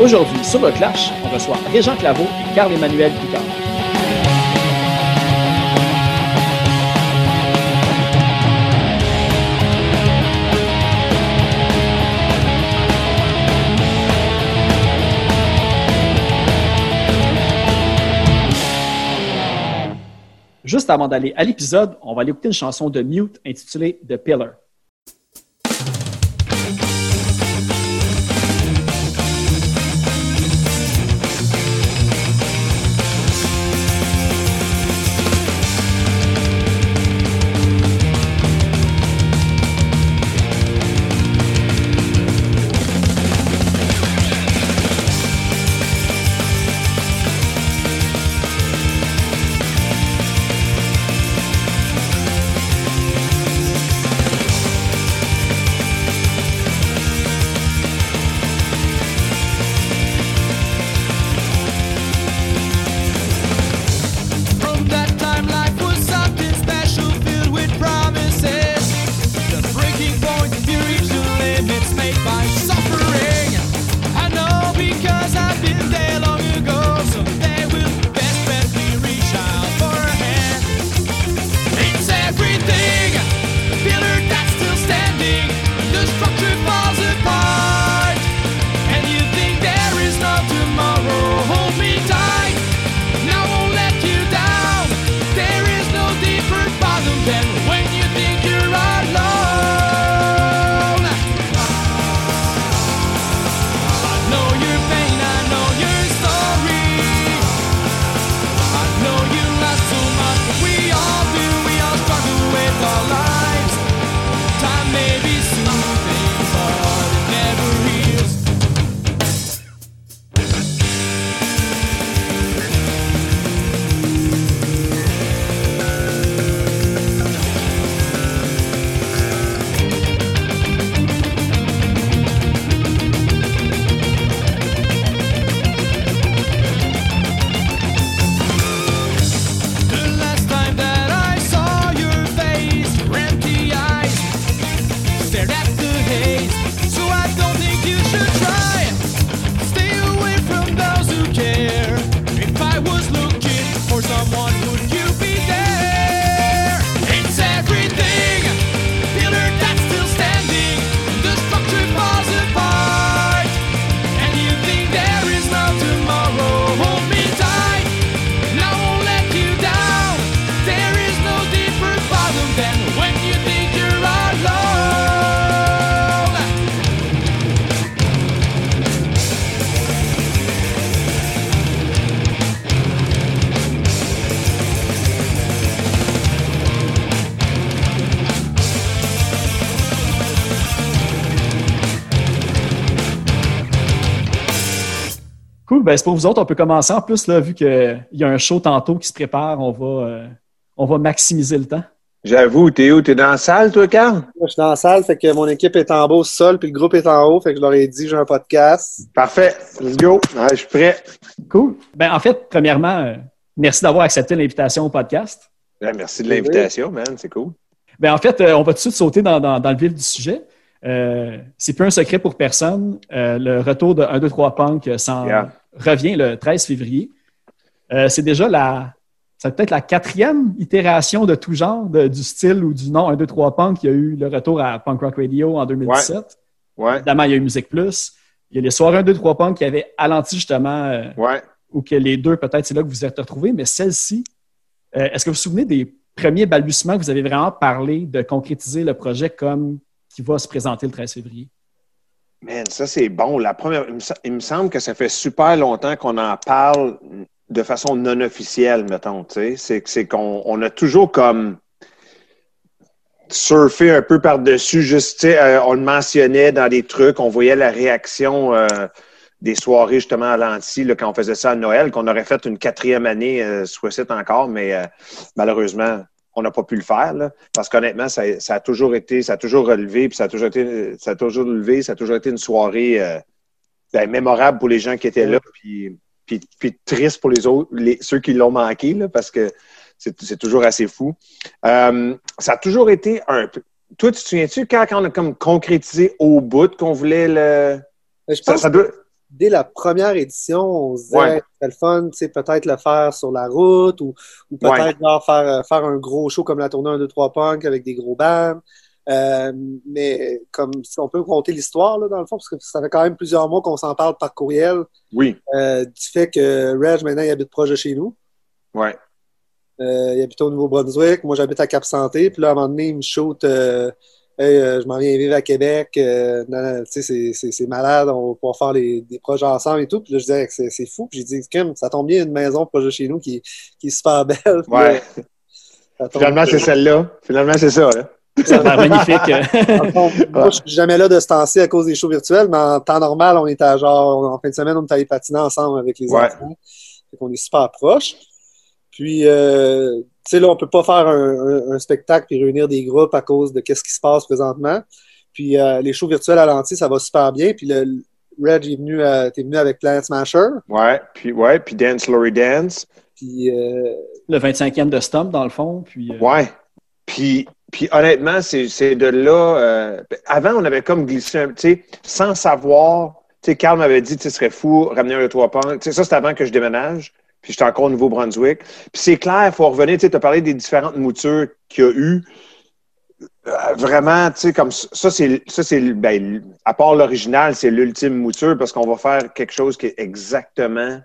Aujourd'hui, sur le Clash, on reçoit Régent Claveau et Carl-Emmanuel Picard. Juste avant d'aller à l'épisode, on va aller écouter une chanson de Mute intitulée The Pillar. Ben c'est pour vous autres, on peut commencer. En plus, là, vu qu'il y a un show tantôt qui se prépare, on va, euh, on va maximiser le temps. J'avoue, t'es où? T'es dans la salle, toi, Carl? Moi, je suis dans la salle, fait que mon équipe est en bas au sol, puis le groupe est en haut, fait que je leur ai dit j'ai un podcast. Parfait. Let's go. Ouais, je suis prêt. Cool. Ben, en fait, premièrement, euh, merci d'avoir accepté l'invitation au podcast. Ouais, merci de l'invitation, man. C'est cool. Ben, en fait, euh, on va tout de suite sauter dans, dans- dans le vif du sujet. Euh, c'est plus un secret pour personne. Euh, le retour de 1, 2, 3 Punk s'en Yeah. Revient le 13 février. Euh, c'est déjà la, c'est peut-être la quatrième itération de tout genre de- du style ou du nom 1, 2, 3 Punk. Il y a eu le retour à Punk Rock Radio en 2017. Ouais, Évidemment, il y a eu Musique Plus. Il y a les soirées 1, 2, 3 Punk qui avaient alenti justement, euh, ouais. ou que les deux, peut-être, c'est là que vous êtes retrouvés. Mais celle-ci, euh, est-ce que vous vous souvenez des premiers balbutiements que vous avez vraiment parlé de concrétiser le projet comme qui va se présenter le 13 février? Man, ça, c'est bon. La première, il me, semble que ça fait super longtemps qu'on en parle de façon non officielle, mettons. C'est, qu'on on a toujours comme surfé un peu par-dessus, juste, euh, on le mentionnait dans des trucs, on voyait la réaction euh, des soirées, justement, à l'anti, quand on faisait ça à Noël, qu'on aurait fait une quatrième année, euh, soit c'est encore, mais euh, malheureusement, on n'a pas pu le faire, là, parce qu'honnêtement, ça, ça a toujours été, ça a toujours relevé, puis ça a toujours été, ça a toujours levé, ça a toujours été une soirée euh, ben, mémorable pour les gens qui étaient là, puis, puis, puis triste pour les autres, les, ceux qui l'ont manqué, là, parce que c'est c'est toujours assez fou. Euh, ça a toujours été un peu. Toi, tu te souviens-tu quand, quand on a comme concrétisé au bout qu'on voulait le. Je Ça, ça doit. Dès la première édition, on se disait, Ouais. c'est le fun, tu sais, peut-être le faire sur la route ou, ou peut-être faire, euh, faire un gros show comme la tournée 1, 2, 3 punk avec des gros bands. Euh, mais comme si on peut compter l'histoire, là, dans le fond, parce que ça fait quand même plusieurs mois qu'on s'en parle par courriel, Oui, euh, du fait que Reg, maintenant, il habite proche de chez nous. ouais. Euh, il habite au Nouveau-Brunswick. Moi, j'habite à Cap-Santé. Puis là, à un moment donné, il me shoot Hey, euh, je m'en viens vivre à Québec. Euh, non, non, tu sais, c'est- c'est c'est malade. On va pouvoir faire les- des projets ensemble et tout. Puis là, je disais que c'est fou. Puis j'ai dit, Kim, ça tombe bien, une maison proche de chez nous qui, qui est super belle. Là, Ouais. Finalement, c'est celle-là. Finalement, c'est ça. Là. Ça magnifique. Moi, je suis jamais là de ce temps-ci à cause des shows virtuels, mais en temps normal, on était à genre, en fin de semaine, on était allé patiner ensemble avec les Ouais. enfants. Fait qu'on est super proches. Puis, euh, sais, là, on peut pas faire un, un- un spectacle puis réunir des groupes à cause de qu'est-ce qui se passe présentement. Puis, euh, les shows virtuels à l'anti, ça va super bien. Puis, le, Reg est venu, euh, t'es venu avec Planet Smasher. Ouais. Puis, ouais. Puis Dance, Laurie Dance. Puis, euh, le 25e de Stump, dans le fond. Puis, euh, Ouais. Puis, puis honnêtement, c'est c'est de là. euh, avant, on avait comme glissé un sais, sans savoir. Tu sais, Carl m'avait dit, tu ce serait fou, ramener un trois pans. Tu sais, ça, c'était avant que je déménage. Puis j'étais encore au Nouveau-Brunswick. Puis c'est clair, il faut revenir. Tu as parlé des différentes moutures qu'il y a eu. Euh, vraiment, tu sais, comme ça, c'est, ça, c'est, ben, à part l'original, c'est l'ultime mouture parce qu'on va faire quelque chose qui est exactement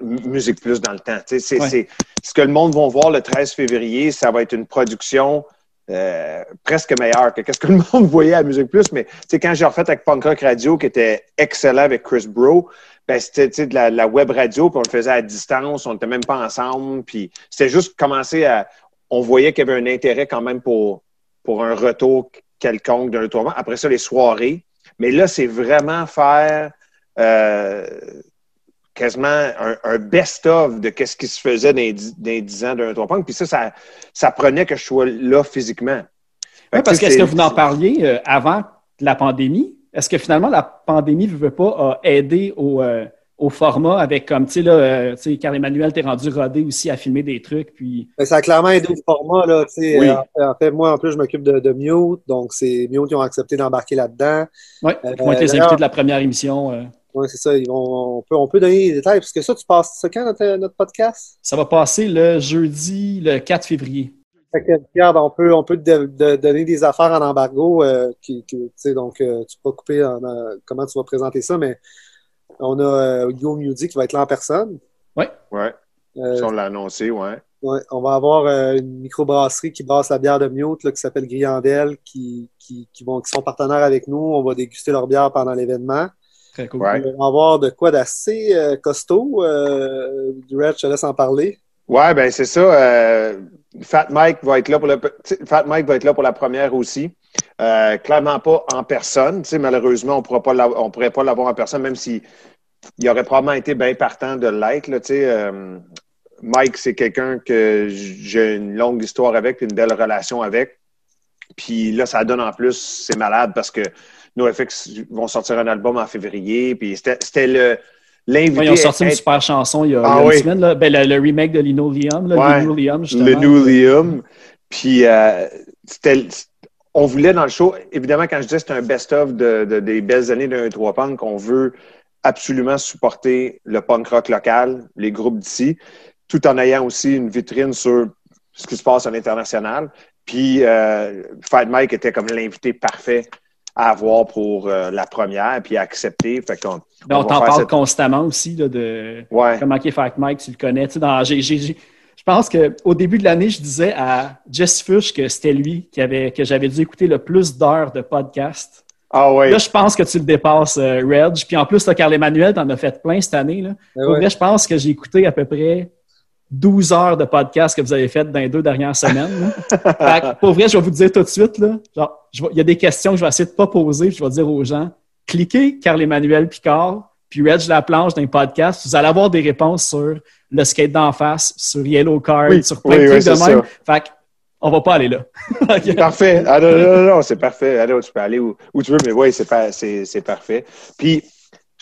Musique Plus dans le temps. Tu sais, c'est, Ouais. c'est ce que le monde va voir le 13 février, ça va être une production euh, presque meilleure que qu'est-ce que le monde voyait à Musique Plus. Mais tu sais, quand j'ai refait avec Punk Rock Radio, qui était excellent avec Chris Bro, ben, c'était de la, la web radio, puis on le faisait à distance, on n'était même pas ensemble, puis c'était juste commencer à... On voyait qu'il y avait un intérêt quand même pour, pour un retour quelconque d'un tournoi. Après ça, les soirées. Mais là, c'est vraiment faire euh, quasiment un, un best-of de qu'est-ce qui se faisait dans les, dix- dans les 10 ans d'un tour punk. Puis ça, ça, ça prenait que je sois là physiquement. Ouais, parce que est-ce que vous en parliez euh, avant la pandémie? Est-ce que finalement la pandémie ne veut pas a aidé au, euh, au format avec comme, tu sais, là, euh, sais, Carl Emmanuel, t'es rendu rodé aussi à filmer des trucs, puis Ben, ça a clairement aidé au format. Là, tu sais. Oui. en, fait, en fait, moi, en plus, je m'occupe de, de Mute. Donc, c'est Mute qui ont accepté d'embarquer là-dedans. Euh, qui vont être les invités de la première émission. euh. Oui, c'est ça. Ils vont, on, peut, on peut donner des détails. Parce que ça, tu passes ça quand, notre, notre podcast? ça va passer le jeudi, le 4 février. Fait que, regarde, on peut, on peut te de- de- donner des affaires en embargo. euh, qui, qui- tu sais, donc, euh, tu peux pas couper en, euh, comment tu vas présenter ça, mais on a euh, Yo Music qui va être là en personne. Ouais, Euh, on l'a annoncé, ouais. Ouais, on va avoir euh, une microbrasserie qui brasse la bière de Mute là, qui s'appelle Griandel, qui, qui, qui, vont, qui sont partenaires avec nous. On va déguster leur bière pendant l'événement. Très cool. Ouais. On va avoir de quoi d'assez euh, costaud. Euh, du Red, je te laisse en parler. Ouais, ben c'est ça. euh, Fat Mike va être là pour le pour la première aussi. Euh, clairement pas en personne. Tu malheureusement, on on pourrait pas l'avoir en personne, même si il aurait probablement été bien partant de l'être. Tu euh, Mike, c'est quelqu'un que j'ai une longue histoire avec, une belle relation avec. Puis là, ça donne en plus, c'est malade parce que NoFX vont sortir un album en février. Puis c'était le l'invité. Ils ont sorti une super chanson il y a, Ah il y a oui. une semaine. Là. Ben, le, le remake de Lino Liam, là, Ouais. Lino Liam, justement. Liam. Puis, euh, c'était, on voulait dans le show, évidemment, quand je disais que c'est un best-of de, de- des belles années d'un 3 punk, on veut absolument supporter le punk rock local, les groupes d'ici, tout en ayant aussi une vitrine sur ce qui se passe à l'international. Puis, euh, Fight Mike était comme l'invité parfait à avoir pour euh, la première, puis à accepter. Fait qu'on, Ben, on, va t'en parle cette- constamment aussi là, de Ouais. comment qui est Fact Mike, tu le connais. Tu sais, dans, j'ai- j'ai- j'ai- je pense qu'au début de l'année, je disais à Jess Fush que c'était lui qui avait, que j'avais dû écouter le plus d'heures de podcast. Ah ouais. Là, je pense que tu le dépasses, euh, Reg. Puis en plus, Carl Emmanuel, t'en as fait plein cette année. Là. Ben ouais. vrai, je pense que j'ai écouté à peu près 12 heures de podcast que vous avez fait dans les deux dernières semaines. Fait que, pour vrai, je vais vous dire tout de suite, là, genre, je vais- il y a des questions que je vais essayer de pas poser, puis je vais dire aux gens, cliquez Carl-Emmanuel Picard, puis Reg Laplanche dans les podcasts, vous allez avoir des réponses sur le skate d'en face, sur Yellow Card, Oui, sur plein oui, de oui, trucs de c'est même. ça. Fait que, on va pas aller là. Ok. Parfait. Ah, non, non, non, non, c'est parfait. Allô, tu peux aller où, où tu veux, mais oui, c'est parfait. Puis,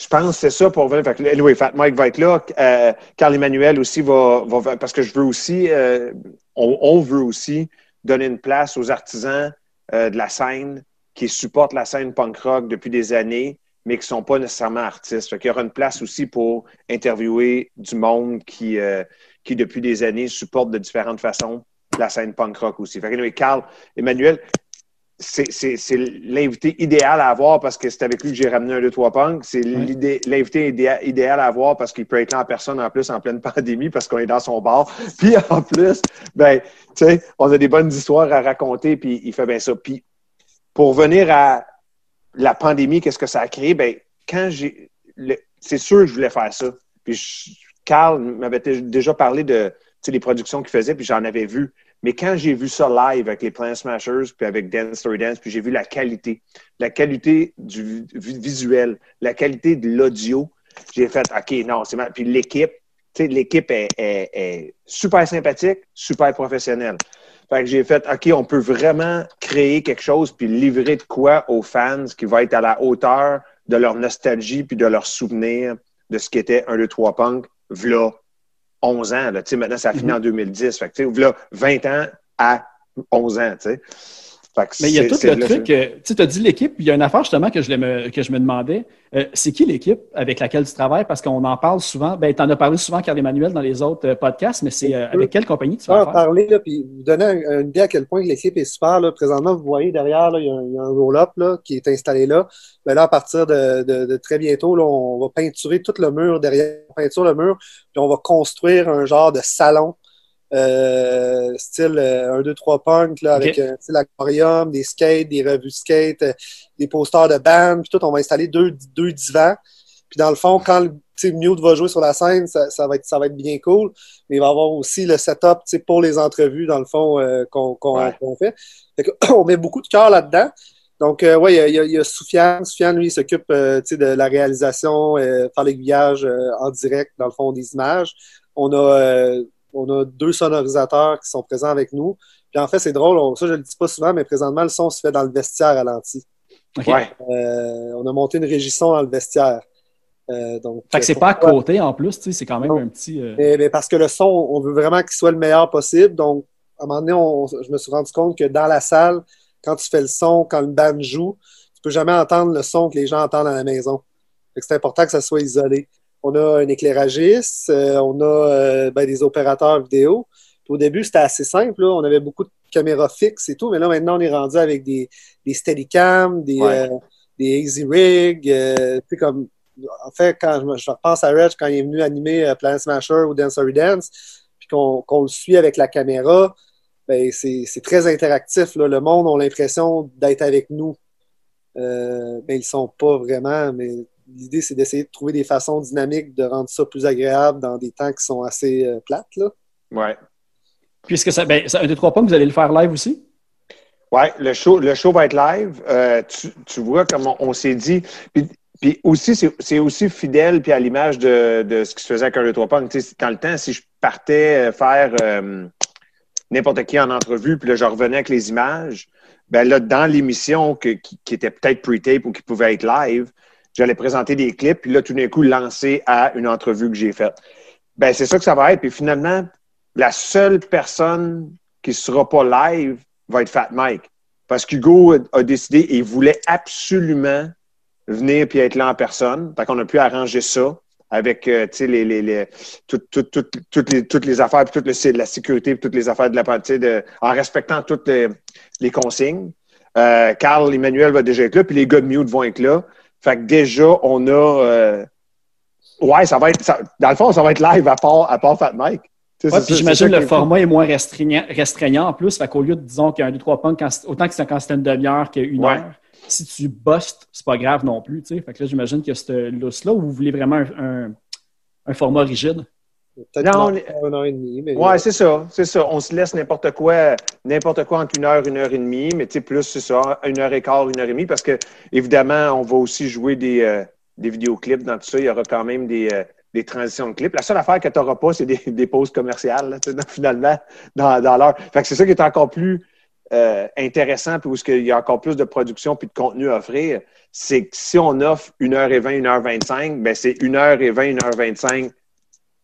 je pense que c'est ça pour vrai. Fait que, anyway, Fat Mike va être là. Euh, Carl Emmanuel aussi va, Parce que je veux aussi. euh, on, veut aussi donner une place aux artisans euh, de la scène qui supportent la scène punk rock depuis des années, mais qui sont pas nécessairement artistes. Fait qu'il y aura une place aussi pour interviewer du monde qui, qui depuis des années, supporte de différentes façons la scène punk rock aussi. Fait que, anyway, Carl, Emmanuel, c'est l'invité idéal à avoir parce que c'est avec lui que j'ai ramené un 2-3 punk. C'est l'invité idéal, idéal à avoir parce qu'il peut être là en personne en plus en pleine pandémie parce qu'on est dans son bar. Puis en plus, ben, tu sais, on a des bonnes histoires à raconter puis il fait bien ça. Puis pour venir à la pandémie, qu'est-ce que ça a créé? Ben, quand j'ai. C'est sûr que je voulais faire ça. Puis je- Carl m'avait dé- déjà parlé de les productions qu'il faisait, puis j'en avais vu. Mais quand j'ai vu ça live avec les Plant Smashers, puis avec Dance Story Dance, puis j'ai vu la qualité, la qualité du vi- visuel, la qualité de l'audio, j'ai fait OK, non, c'est mal. Puis l'équipe, tu sais, l'équipe est, est- est super sympathique, super professionnelle. Fait que j'ai fait OK, on peut vraiment créer quelque chose puis livrer de quoi aux fans qui va être à la hauteur de leur nostalgie puis de leur souvenir de ce qu'était un 2 3 punk v'là 11 ans là, tu sais maintenant ça finit en 2010. Fait que v'là 20 ans à 11 ans, tu sais. Fait que Mais il y a tout le truc, tu as dit l'équipe, il y a une affaire justement que je, me, que je me demandais. Euh, c'est qui l'équipe avec laquelle tu travailles? Parce qu'on en parle souvent. Ben, tu en as parlé souvent, Carl Emmanuel, dans les autres euh, podcasts, mais c'est euh, avec quelle compagnie tu Je vas vais en faire? parler, là, puis vous donner un- une idée à quel point l'équipe est super. Là. Présentement, vous voyez derrière, là, il, y a un, il y a un roll-up là, qui est installé là. Mais là, à partir de, de- de très bientôt, là, on va peinturer tout le mur derrière, on peinture le mur, puis on va construire un genre de salon. Euh, style euh, 1, 2, 3 punk, là, avec Ok. un style aquarium, des skates, des revues skate, euh, des posters de band, puis tout, on va installer deux, deux divans. Puis dans le fond, quand le Mute va jouer sur la scène, ça, ça va être, ça va être bien cool. Mais il va y avoir aussi le setup pour les entrevues, dans le fond, euh, qu'on Ouais. fait. On met beaucoup de cœur là-dedans. Donc, euh, ouais, il y a, il y a, il y a Soufiane. Soufiane, lui, il s'occupe euh, de la réalisation, euh, faire l'aiguillage euh, en direct, dans le fond, des images. On a, euh, on a deux sonorisateurs qui sont présents avec nous. Puis en fait, c'est drôle, on- ça, je le dis pas souvent, mais présentement, le son se fait dans le vestiaire à l'anti. Ouais. Euh, on a monté une régie son dans le vestiaire. Euh, donc, Fait que c'est pas à côté en plus, tu sais, c'est quand même Non. un petit. euh, mais, mais parce que le son, on veut vraiment qu'il soit le meilleur possible. Donc, à un moment donné, on- je me suis rendu compte que dans la salle, quand tu fais le son, quand le band joue, tu peux jamais entendre le son que les gens entendent à la maison. Fait que c'est important que ça soit isolé. On a un éclairagiste, euh, on a euh, ben, des opérateurs vidéo. Puis au début, c'était assez simple. là. On avait beaucoup de caméras fixes et tout, mais là, maintenant, on est rendu avec des, des Steadicam, des, Ouais. euh, des Easy Rig. euh, comme, en fait, quand je, je repense à Reg, quand il est venu animer euh, Planet Smasher ou Dance Story Dance, puis qu'on le suit avec la caméra, ben, c'est très interactif. Là. Le monde a l'impression d'être avec nous. Euh, ben, ils sont pas vraiment, mais l'idée, c'est d'essayer de trouver des façons dynamiques de rendre ça plus agréable dans des temps qui sont assez euh, plates. Là. Ouais. Puisque ça, ben, ça, un, deux, trois pas, vous allez le faire live aussi? Ouais, le show, le show va être live. Euh, tu, tu vois, comme on, on s'est dit. Puis, puis aussi, c'est c'est aussi fidèle puis à l'image de, de ce qui se faisait avec un 2 3 Punk. Tu sais, Dans le temps, si je partais faire euh, n'importe qui en entrevue, puis là, je revenais avec les images, ben là, dans l'émission que- qui, qui était peut-être pre-tape ou qui pouvait être live, j'allais présenter des clips, puis là, tout d'un coup, lancer à une entrevue que j'ai faite. Ben, c'est ça que ça va être. Puis finalement, la seule personne qui ne sera pas live va être Fat Mike. Parce qu'Hugo a, décidé et il voulait absolument venir puis être là en personne. Fait qu'on a pu arranger ça avec euh, les, les, les, tout- tout- tout- toutes, les, toutes les affaires, puis tout le, la sécurité, puis toutes les affaires de la de en respectant toutes les, les consignes. Euh, Carl Emmanuel va déjà être là, puis les gars de Mute vont être là. Fait que déjà, on a euh, Ouais, ça va être. ça- dans le fond, ça va être live à part, à part Fat Mike. Ouais, puis j'imagine le format est moins restreignant, restreignant en plus. Fait qu'au lieu de, disons, qu'il y a un 2-3 punk, quand autant que c'est quand c'était une demi-heure qu'une Ouais. heure, si tu bustes, c'est pas grave non plus. Fait que là, j'imagine a ce lousse-là où vous voulez vraiment un, un- un format rigide? Non, on... une heure et demie. Ouais, c'est ça, c'est ça. On se laisse n'importe quoi, n'importe quoi entre une heure, une heure et demie, mais tu sais, plus, c'est ça, une heure et quart, une heure et demie, parce que, évidemment, on va aussi jouer des, euh, des vidéoclips dans tout ça. Il y aura quand même des, euh, des transitions de clips. La seule affaire que tu n'auras pas, c'est des, des, pauses commerciales, là, finalement, dans, dans l'heure. Fait que c'est ça qui est encore plus euh, intéressant, puis où il y a encore plus de production puis de contenu à offrir. C'est que si on offre 1h20, 1h25, ben c'est 1h20, 1h25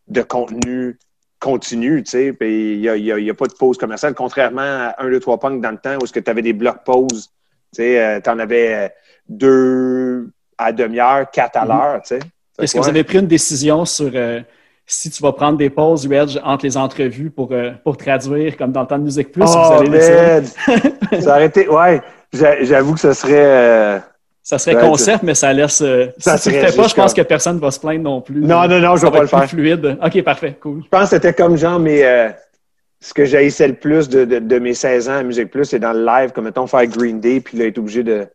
de contenu continu, tu sais, puis il n'y a, y a- y a pas de pause commerciale, contrairement à 1, 2, 3 punk dans le temps où tu avais des blocs pauses, tu sais, tu en avais euh, deux à demi-heure, quatre à Mhm. l'heure, tu sais. Est-ce que vous avez pris une décision sur euh, si tu vas prendre des pauses, Reg, entre les entrevues pour, euh, pour traduire, comme dans le temps de Musique Plus? ou vous Oh, allez ça aurait été, ouais, j'a- j'avoue que ce serait, euh, Ça serait Ouais, concept, mais ça laisse. euh, Ça si tu le fais pas, je pense comme- que personne ne va se plaindre non plus. Non, non, non, je Ça vais pas le faire. fluide. OK, parfait, cool. Je pense que c'était comme genre mes, euh, ce que j'haïssais le plus de, de, de mes 16 ans à Musique Plus, c'est dans le live, comme mettons faire Green Day, puis là, être obligé de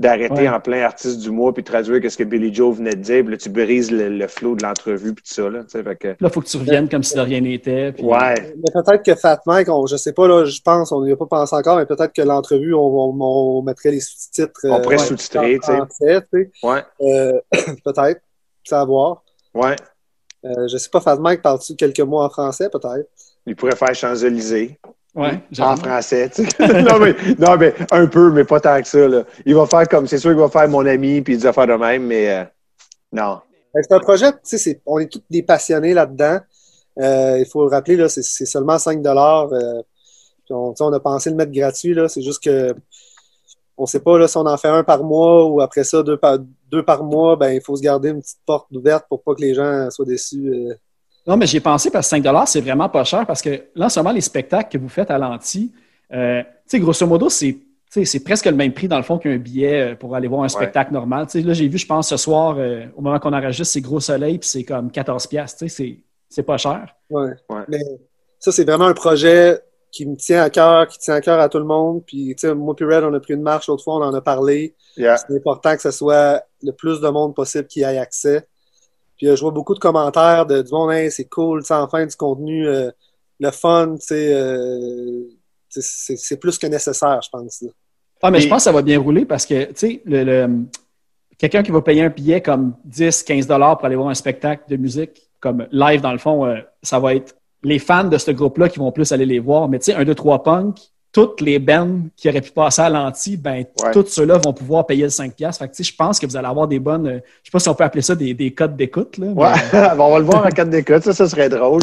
d'arrêter Ouais. en plein artiste du mois, puis traduire ce que Billy Joe venait de dire, puis là, tu brises le, le flow de l'entrevue, puis tout ça, là, tu sais, fait que... Là, il faut que tu reviennes comme si de rien n'était. puis- Ouais, Mais peut-être que Fat Mike, on, je sais pas, là, je pense, on n'y a pas pensé encore, mais peut-être que l'entrevue, on, on, on mettrait les sous-titres. on pourrait ouais, sous-titrer, tu sais. Ouais, Euh, peut-être. Ça à voir. ouais. Euh, je sais pas, Fat Mike, parles-tu quelques mots en français, peut-être? Il pourrait faire Champs-Élysées. Ouais, en j'avoue. français. tu sais. non, mais, non, mais un peu, mais pas tant que ça. Là. Il va faire comme, c'est sûr qu'il va faire mon ami puis des affaires de même, mais euh, non. Que C'est un projet, tu sais, on est tous des passionnés là-dedans. Euh, il faut le rappeler, là, c'est seulement 5 euh, puis on, on a pensé le mettre gratuit, là. C'est juste que on sait pas là, si on en fait un par mois ou après ça, deux par, deux par mois, ben il faut se garder une petite porte ouverte pour pas que les gens soient déçus. euh. Non, mais j'ai pensé parce que 5 c'est vraiment pas cher parce que là, en ce moment, les spectacles que vous faites à l'anti, euh, tu sais, grosso modo, c'est. tu sais, C'est presque le même prix, dans le fond, qu'un billet euh, pour aller voir un spectacle normal. Tu sais, là, j'ai vu, je pense, ce soir, euh, au moment qu'on enregistre, c'est Gros Soleil, puis c'est comme 14$. piastres, tu sais, C'est c'est pas cher. Ouais. Ouais. Mais ça, c'est vraiment un projet qui me tient à cœur, qui tient à cœur à tout le monde. Puis, tu sais, moi puis Red, on a pris une marche l'autre fois, on en a parlé. Yeah. C'est important que ce soit le plus de monde possible qui ait accès. Puis euh, je vois beaucoup de commentaires de, du monde, hey, c'est cool, tu sais, enfin du contenu, euh, le fun, tu sais, euh, c'est c'est plus que nécessaire, je pense. là. Ah, mais Et- je pense que ça va bien rouler parce que, tu sais, le, le- quelqu'un qui va payer un billet comme 10, 15 dollars pour aller voir un spectacle de musique, comme live, dans le fond, euh, ça va être les fans de ce groupe-là qui vont plus aller les voir. Mais tu sais, un, deux, trois punk, toutes les bands qui auraient pu passer à l'anti, ben, Ouais. tous ceux-là vont pouvoir payer le 5 piastres. Fait que, tu sais, je pense que vous allez avoir des bonnes, euh, je sais pas si on peut appeler ça des, des codes d'écoute, là. mais- Ouais, Bon, on va le voir en quatre d'écoute, ça, ça serait drôle.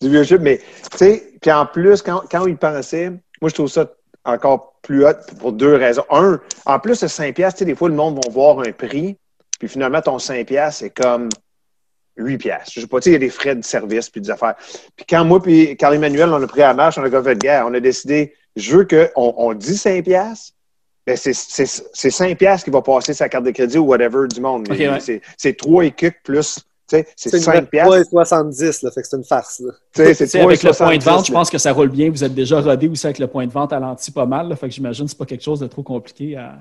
Du vieux chip, mais tu sais, puis en plus, quand, quand il pensait, moi, je trouve ça encore plus hot pour deux raisons. Un, en plus de 5 piastres, tu sais, des fois, le monde va voir un prix, puis finalement, ton 5 piastres, c'est comme 8 piastres. Je sais pas, tu sais, il y a des frais de service puis des affaires. Puis quand moi puis Carl Emmanuel, on a pris la marche, on a fait de guerre, on a décidé, je veux qu'on on dit 5 piastres, ben c'est c'est- c'est 5 piastres qui va passer sa carte de crédit ou whatever du monde. Ouais. C'est- C'est 3 et quelques plus, c'est C'est 5 piastres. 3,70, là, fait que c'est une farce. Avec le point de 3,70, vente, je pense que ça roule bien. Vous êtes déjà rodé aussi avec le point de vente à l'anti pas mal. Là, fait que j'imagine que c'est pas quelque chose de trop compliqué à,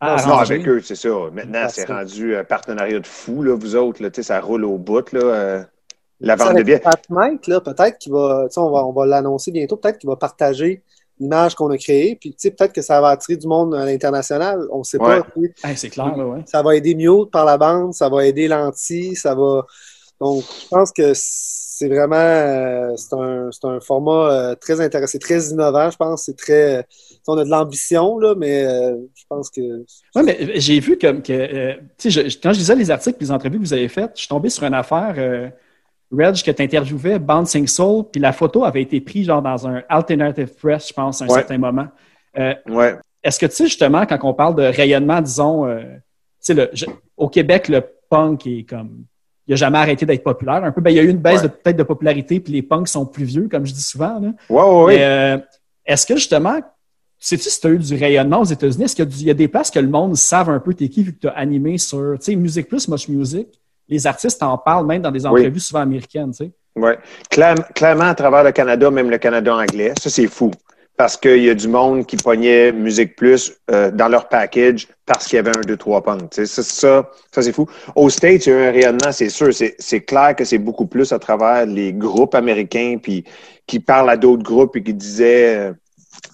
à Non, arranger. avec eux, c'est ça. Maintenant, c'est rendu un partenariat de fou, là, vous autres. Là, ça roule au bout. Là, euh, la vente de là, peut-être qu'il on va, on va l'annoncer bientôt, peut-être qu'il va partager l'image qu'on a créée, puis tu sais, peut-être que ça va attirer du monde à l'international, on sait Ouais. pas. tu sais. Hey, c'est clair, là, ouais. Ça va aider Mute par la bande, ça va aider Lanti, ça va. Donc, je pense que c'est vraiment euh, c'est un, c'est un format euh, très intéressant, très innovant, je pense. C'est très. euh, on a de l'ambition, là, mais euh, je pense que. Oui, mais j'ai vu comme que, euh, tu sais, je- quand je lisais les articles et les entrevues que vous avez faites, je suis tombé sur une affaire, euh, Reg, que tu interviewais Bouncing Soul, puis la photo avait été prise genre dans un alternative press, je pense, à un Ouais. certain moment. Euh, Ouais. Est-ce que tu sais, justement, quand on parle de rayonnement, disons, euh, tu sais, au Québec, le punk est comme. Il n'a jamais arrêté d'être populaire. Un peu, ben, il y a eu une baisse Ouais. peut-être de popularité, puis les punks sont plus vieux, comme je dis souvent. Là. Ouais, ouais, ouais. Mais, euh, est-ce que justement, sais-tu si tu as eu du rayonnement aux États-Unis? Est-ce qu'il y, a y des places que le monde savent un peu t'es qui vu que tu as animé sur, tu sais, Musique Plus, Much Music? Les artistes en parlent même dans des Oui. entrevues souvent américaines, tu sais. Ouais. Claire- clairement, à travers le Canada, même le Canada anglais, ça, c'est fou. Parce qu'il y a du monde qui pognait Musique Plus euh, dans leur package parce qu'il y avait un, deux, trois punks. Tu sais, Ça, ça, ça, c'est fou. Au States, il y a eu un rayonnement, c'est sûr. C'est c'est clair que c'est beaucoup plus à travers les groupes américains puis qui parlent à d'autres groupes et qui disaient euh,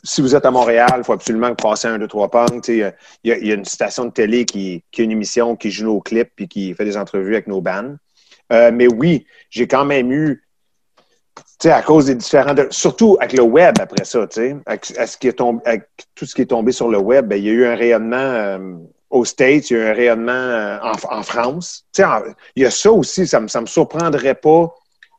si vous êtes à Montréal, il faut absolument passiez un, deux, trois punks. Il y, a, il y a une station de télé qui, a une émission qui joue nos clips puis qui fait des entrevues avec nos bands. Euh, mais oui, j'ai quand même eu, à cause des différents, surtout avec le web après ça, avec, à avec tout ce qui est tombé sur le web, ben, il y a eu un rayonnement euh, aux States, il y a eu un rayonnement euh, en, France. Il y a ça aussi, ça me, ça me surprendrait pas.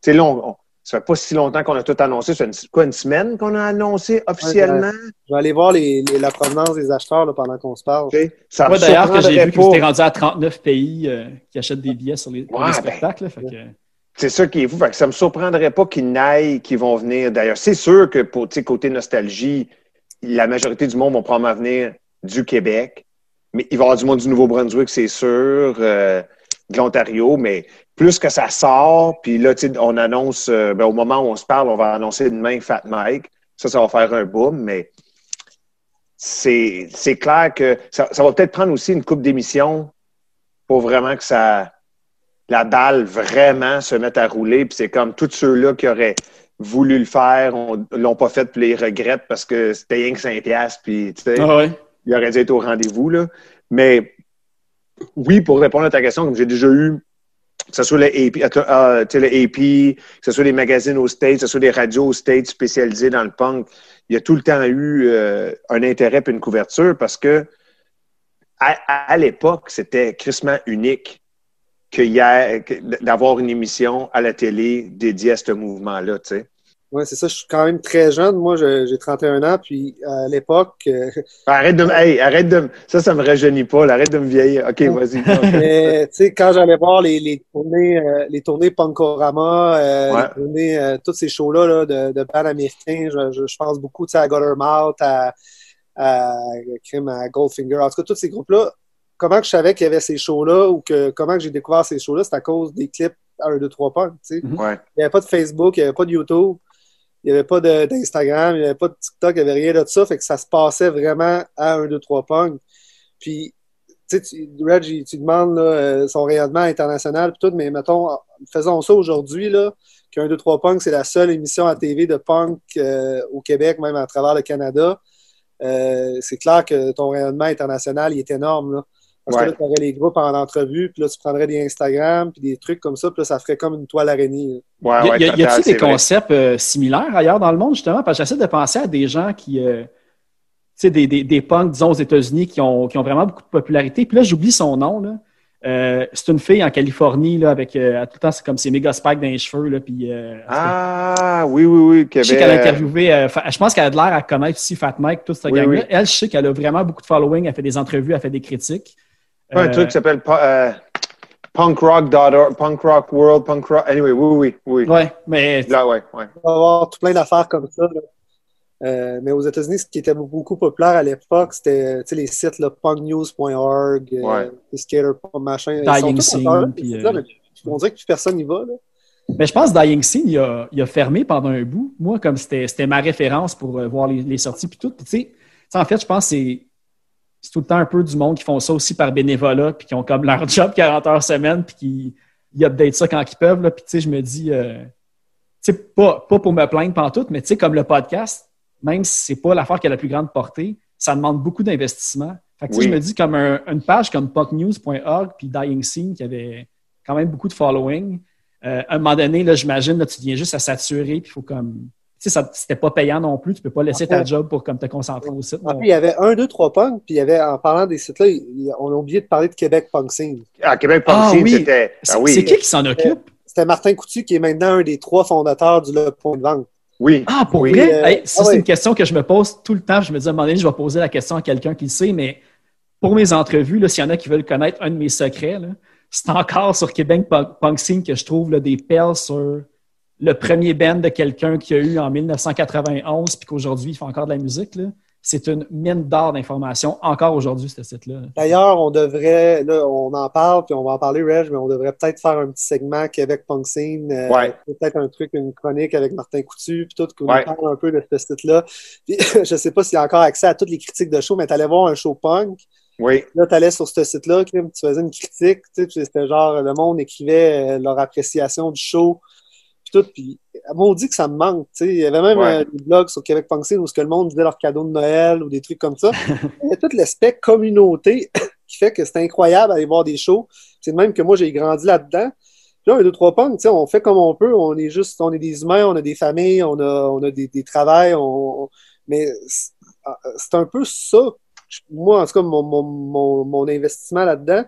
Là, on- ça fait pas si longtemps qu'on a tout annoncé. Ça fait une, quoi, une semaine qu'on a annoncé officiellement? Je vais aller voir les, les- la provenance des acheteurs là, pendant qu'on se parle. Ça Moi, d'ailleurs, que j'ai vu que étiez rendu à 39 pays euh, qui achètent des billets sur les, pour Ouais, les ben, spectacles. là, fait que- C'est ça qui est fou. Fait que ça me surprendrait pas qu'ils n'aillent, qu'ils vont venir. D'ailleurs, c'est sûr que pour côté nostalgie, la majorité du monde vont probablement venir du Québec. Mais il va y avoir du monde du Nouveau-Brunswick, c'est sûr, euh, de l'Ontario, mais plus que ça sort, puis là, on annonce, euh, ben, au moment où on se parle, on va annoncer demain Fat Mike. Ça, ça va faire un boom, mais c'est c'est clair que ça, ça va peut-être prendre aussi une coupe d'émissions pour vraiment que ça la balle vraiment se mette à rouler. Puis c'est comme tous ceux-là qui auraient voulu le faire, on l'ont pas fait, puis les regrettent parce que c'était rien que 5 piastres, puis tu sais, Ah ouais. il aurait dû être au rendez-vous. Là. Mais oui, pour répondre à ta question, comme j'ai déjà eu, que ce soit le AP, que ce soit les magazines aux States, que ce soit des radios aux States spécialisées dans le punk, il y a tout le temps eu euh, un intérêt et une couverture parce que à, l'époque, c'était crissement unique d'avoir une émission à la télé dédiée à ce mouvement-là, tu sais. Ouais, c'est ça. Je suis quand même très jeune. Moi, j'ai 31 ans. Puis à l'époque, euh, Arrête de me. Hey, arrête de me. Ça, ça me rajeunit pas. là. Arrête de me vieillir. OK, vas-y. mais, tu sais, quand j'allais voir les, les tournées, euh, les tournées Punkorama, euh, Ouais. les tournées, euh, tous ces shows-là là, de, de bands américains, je, je, je pense beaucoup tu sais, à Guttermouth, à, à, crime, à Goldfinger. En tout cas, tous ces groupes-là, comment que je savais qu'il y avait ces shows-là ou que comment que j'ai découvert ces shows-là, c'est à cause des clips à 1, 2, 3 Punk. Tu sais. Ouais. Il n'y avait pas de Facebook, il n'y avait pas de YouTube, il n'y avait pas d'Instagram, il n'y avait pas de TikTok, il n'y avait rien de ça. Fait que ça se passait vraiment à 1, 2, 3 Punk. Puis, tu sais, Reg, tu demandes euh, son rayonnement international, tout, mais mettons, faisons ça aujourd'hui, là, qu'un 2, 3 Punk, c'est la seule émission à TV de punk euh, au Québec, même à travers le Canada. Euh, c'est clair que ton rayonnement international, il est énorme. Parce Ouais. que là, tu aurais les groupes en entrevue, puis là, tu prendrais des Instagram, puis des trucs comme ça, puis là, ça ferait comme une toile araignée. là. Ouais, Y a- ouais, y a-t-il des vrai. concepts euh, similaires ailleurs dans le monde, justement? Parce que j'essaie de penser à des gens qui. euh, tu sais, des, des, des punks, disons, aux États-Unis qui ont, qui ont vraiment beaucoup de popularité. Puis là, j'oublie son nom. Là. Euh, c'est une fille en Californie, là, avec euh, tout le temps, c'est comme ses méga spikes dans les cheveux. Là, puis, euh, Ah, oui, oui, oui. je sais qu'elle a interviewé, euh, je pense qu'elle a de l'air à connaître aussi Fat Mike, toute cette Oui, gang-là. oui. Elle, je sais qu'elle a vraiment beaucoup de following, elle fait des entrevues, elle fait des critiques. Pas un Euh, truc qui s'appelle euh, Punk Rock Daughter, Punk Rock World, Punk Rock. Anyway, oui, oui, oui. Ouais, mais Là, ouais, ouais. Il va y avoir tout plein d'affaires comme ça. là. Euh, mais aux États-Unis, ce qui était beaucoup populaire à l'époque, c'était les sites punknews.org, euh, Ouais. skater, machin. Ils Dying Scene, euh, mais on dirait que plus personne n'y va. Là. Mais je pense que Dying Scene, il a, il a fermé pendant un bout. Moi, comme c'était ma référence pour euh, voir les, les sorties puis tout. Puis, en fait, je pense que c'est c'est tout le temps un peu du monde qui font ça aussi par bénévolat, puis qui ont comme leur job 40 heures semaine, puis qui ils updatent ça quand ils peuvent. Là, puis tu sais, je me dis, euh, tu sais, pas, pas pour me plaindre pantoute, mais tu sais, comme le podcast, même si c'est pas l'affaire qui a la plus grande portée, ça demande beaucoup d'investissement. Fait que, tu sais, Oui. je me dis, comme un- une page comme punknews.org puis Dying Scene qui avait quand même beaucoup de following, euh, à un moment donné, là, j'imagine, là, tu viens juste à saturer, puis il faut comme. Tu sais, ça- c'était pas payant non plus, tu peux pas laisser ta job pour comme te concentrer au site. En plus, il y avait un, deux, trois punks, puis il y avait, en parlant des sites-là, on a oublié de parler de Québec Punk Scene. À Québec, Punk Ah Scene, oui. c'était. C'est Ah oui. c'est qui qui s'en occupe? C'était Martin Coutu, qui est maintenant un des trois fondateurs du Le Point de Vente. Oui. Ah, pour Oui. vrai? Euh, Hey, ça, ah c'est ouais. une question que je me pose tout le temps. Je me dis, à un moment donné, je vais poser la question à quelqu'un qui le sait, mais pour mes entrevues, là, s'il y en a qui veulent connaître un de mes secrets, c'est encore sur Québec Punk, Punk Scene que je trouve là, des perles sur le premier band de quelqu'un qu'il y a eu en 1991 puis qu'aujourd'hui, il fait encore de la musique. là. C'est une mine d'or d'informations encore aujourd'hui, ce site-là. D'ailleurs, on devrait, là, on en parle, puis on va en parler, Reg, mais on devrait peut-être faire un petit segment Québec Punk Scene. euh, Ouais. Peut-être un truc, une chronique avec Martin Coutu, puis tout, qu'on Ouais. parle un peu de ce site-là. Puis, je sais pas s'il y a encore accès à toutes les critiques de show, mais tu allais voir un show punk. Oui. Là, tu allais sur ce site-là, tu faisais une critique, tu sais, c'était genre, le monde écrivait euh, leur appréciation du show, puis tout, puis on dit que ça me manque, tu sais. Il y avait même Ouais. euh, des blogs sur Québec Scene où ce que le monde disait leurs cadeaux de Noël ou des trucs comme ça. Il y a tout l'aspect communauté qui fait que c'est incroyable d'aller voir des shows. C'est de même que moi, j'ai grandi là-dedans. Puis là, un, deux, trois punks, tu sais, on fait comme on peut. On est juste, on est des humains, on a des familles, on a, on a des, des travails, on, on- mais c'est c'est un peu ça. Moi, en tout cas, mon, mon, mon, mon investissement là-dedans.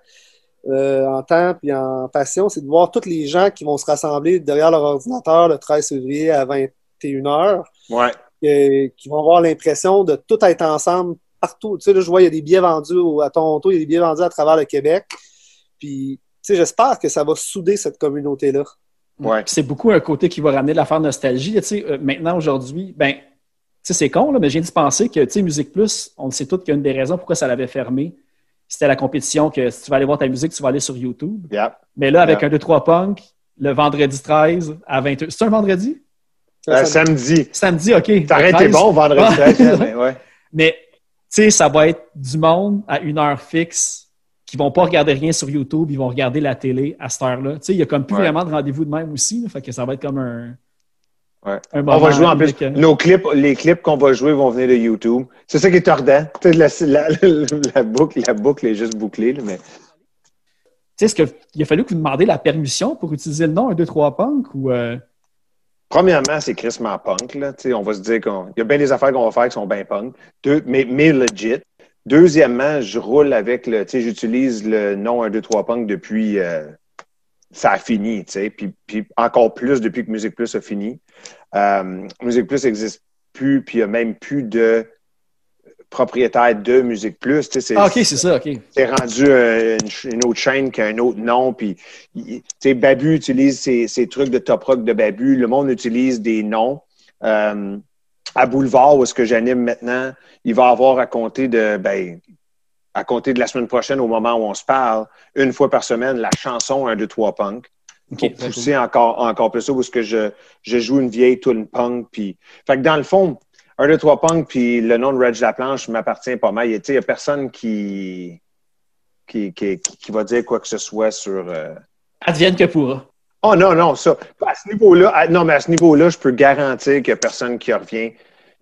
Euh, en temps et en passion, c'est de voir tous les gens qui vont se rassembler derrière leur ordinateur le 13 février à 21h, Ouais. qui vont avoir l'impression de tout être ensemble partout. Tu sais, là, je vois, il y a des billets vendus à Toronto, il y a des billets vendus à travers le Québec. Puis, tu sais, j'espère que ça va souder cette communauté-là. Ouais. Puis C'est beaucoup un côté qui va ramener de l'affaire nostalgie. Tu sais, euh, maintenant, aujourd'hui, ben, tu sais, c'est con, là, mais j'ai dit penser que, tu sais, Musique Plus, on le sait tous qu'une des raisons pourquoi ça l'avait fermé, c'était la compétition que si tu vas aller voir ta musique, tu vas aller sur YouTube. Yeah. Mais là, avec Yeah. un 2-3 punk, le vendredi 13 à 20h. C'est un vendredi? Euh, samedi. Samedi, OK. T'aurais été 13. bon vendredi Ouais. 13, mais ouais. Mais, tu sais, ça va être du monde à une heure fixe qui vont pas regarder rien sur YouTube, ils vont regarder la télé à cette heure-là. Tu sais, il y a comme plus Ouais. vraiment de rendez-vous de même aussi. là, fait que ça va être comme un. Ouais. On va jouer en plus. unique. Nos clips, les clips qu'on va jouer vont venir de YouTube. C'est ça qui est tordant. La, la, la boucle, la boucle est juste bouclée, là, mais est-ce qu'il a fallu que vous demandiez la permission pour utiliser le nom 1, 2, 3 Punk ou. euh, Premièrement, c'est crissement punk. Là. On va se dire qu'il y a bien des affaires qu'on va faire qui sont bien punk, Deux, mais, mais legit. Deuxièmement, je roule avec le. J'utilise le nom 1, 2, 3 punk depuis. euh, ça a fini, tu sais. Puis, puis encore plus depuis que Musique Plus a fini. Euh, Musique Plus n'existe plus, puis il n'y a même plus de propriétaire de Musique Plus. Tu sais, c'est- Ah, OK, c'est ça, OK. c'est rendu euh, une, autre chaîne qui a un autre nom. Puis, il- tu sais, Babu utilise ses, ses trucs de top rock de Babu. Le monde utilise des noms. Euh, à Boulevard, où est-ce que j'anime maintenant, il va avoir à compter de, ben, à compter de la semaine prochaine, au moment où on se parle, une fois par semaine, la chanson 1, 2, 3 punk. OK, Pour pousser encore, encore plus ça, est-ce que je, je joue une vieille tune punk. Puis, fait que dans le fond, 1, 2, 3 punk, puis le nom de Reg Laplanche m'appartient pas mal. Il n'y a personne qui, qui, qui, qui va dire quoi que ce soit sur. euh, Advienne que pourra. Oh non, non, ça. À ce niveau-là, à- non, mais à ce niveau-là, je peux garantir qu'il n'y a personne qui revient.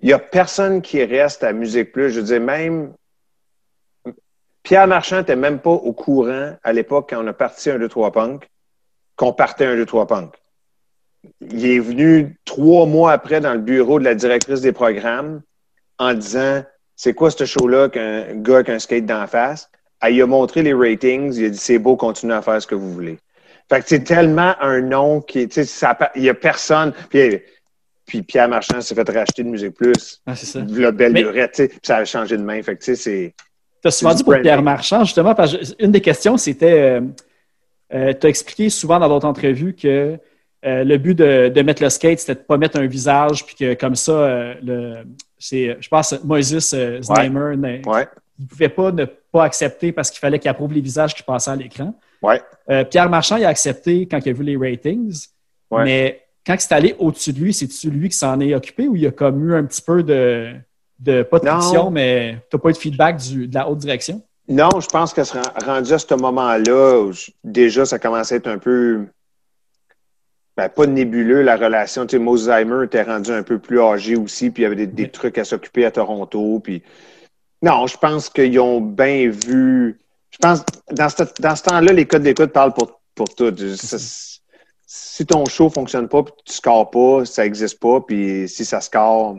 Il n'y a personne qui reste à Musique Plus. Je veux dire, même Pierre Marchand n'était même pas au courant à l'époque quand on a parti un 2, 3 punk, qu'on partait un 2, 3 punk. Il est venu trois mois après dans le bureau de la directrice des programmes en disant C'est quoi ce show-là qu'un gars avec un skate d'en face? Elle lui a montré les ratings, il a dit C'est beau, continuez à faire ce que vous voulez. Fait que c'est tellement un nom qui, il y a personne. Puis, puis Pierre Marchand s'est fait racheter de Musique Plus. Ah, c'est ça. La belle Mais- lurette, puis ça a changé de main. Fait que, tu sais, c'est. Tu as souvent dit pour. Pierre Marchand, justement, parce que une des questions, c'était. Tu as expliqué souvent dans d'autres entrevues que euh, le but de, de mettre le skate, c'était de ne pas mettre un visage, puis que comme ça, euh, le, c'est, je pense, Moises euh, Znaimer, ne- Ouais, il ne pouvait pas ne pas accepter parce qu'il fallait qu'il approuve les visages qui passaient à l'écran. ouais. Euh, Pierre Marchand, il a accepté quand il a vu les ratings, Ouais. mais quand c'est allé au-dessus de lui, c'est-tu lui qui s'en est occupé ou il a comme eu un petit peu de, de pas de friction, mais tu n'as pas eu de feedback du- de la haute direction? Non, je pense que rendu à ce moment-là, déjà, ça commençait à être un peu. Ben, pas nébuleux, la relation. Tu sais, était rendu un peu plus âgé aussi, puis il y avait des, trucs à s'occuper à Toronto. Puis... Non, je pense qu'ils ont bien vu. Je pense dans ce, dans ce temps-là, les codes d'écoute parlent pour, pour tout. Ça- si ton show fonctionne pas, puis tu scores pas, ça existe pas. Puis si ça score,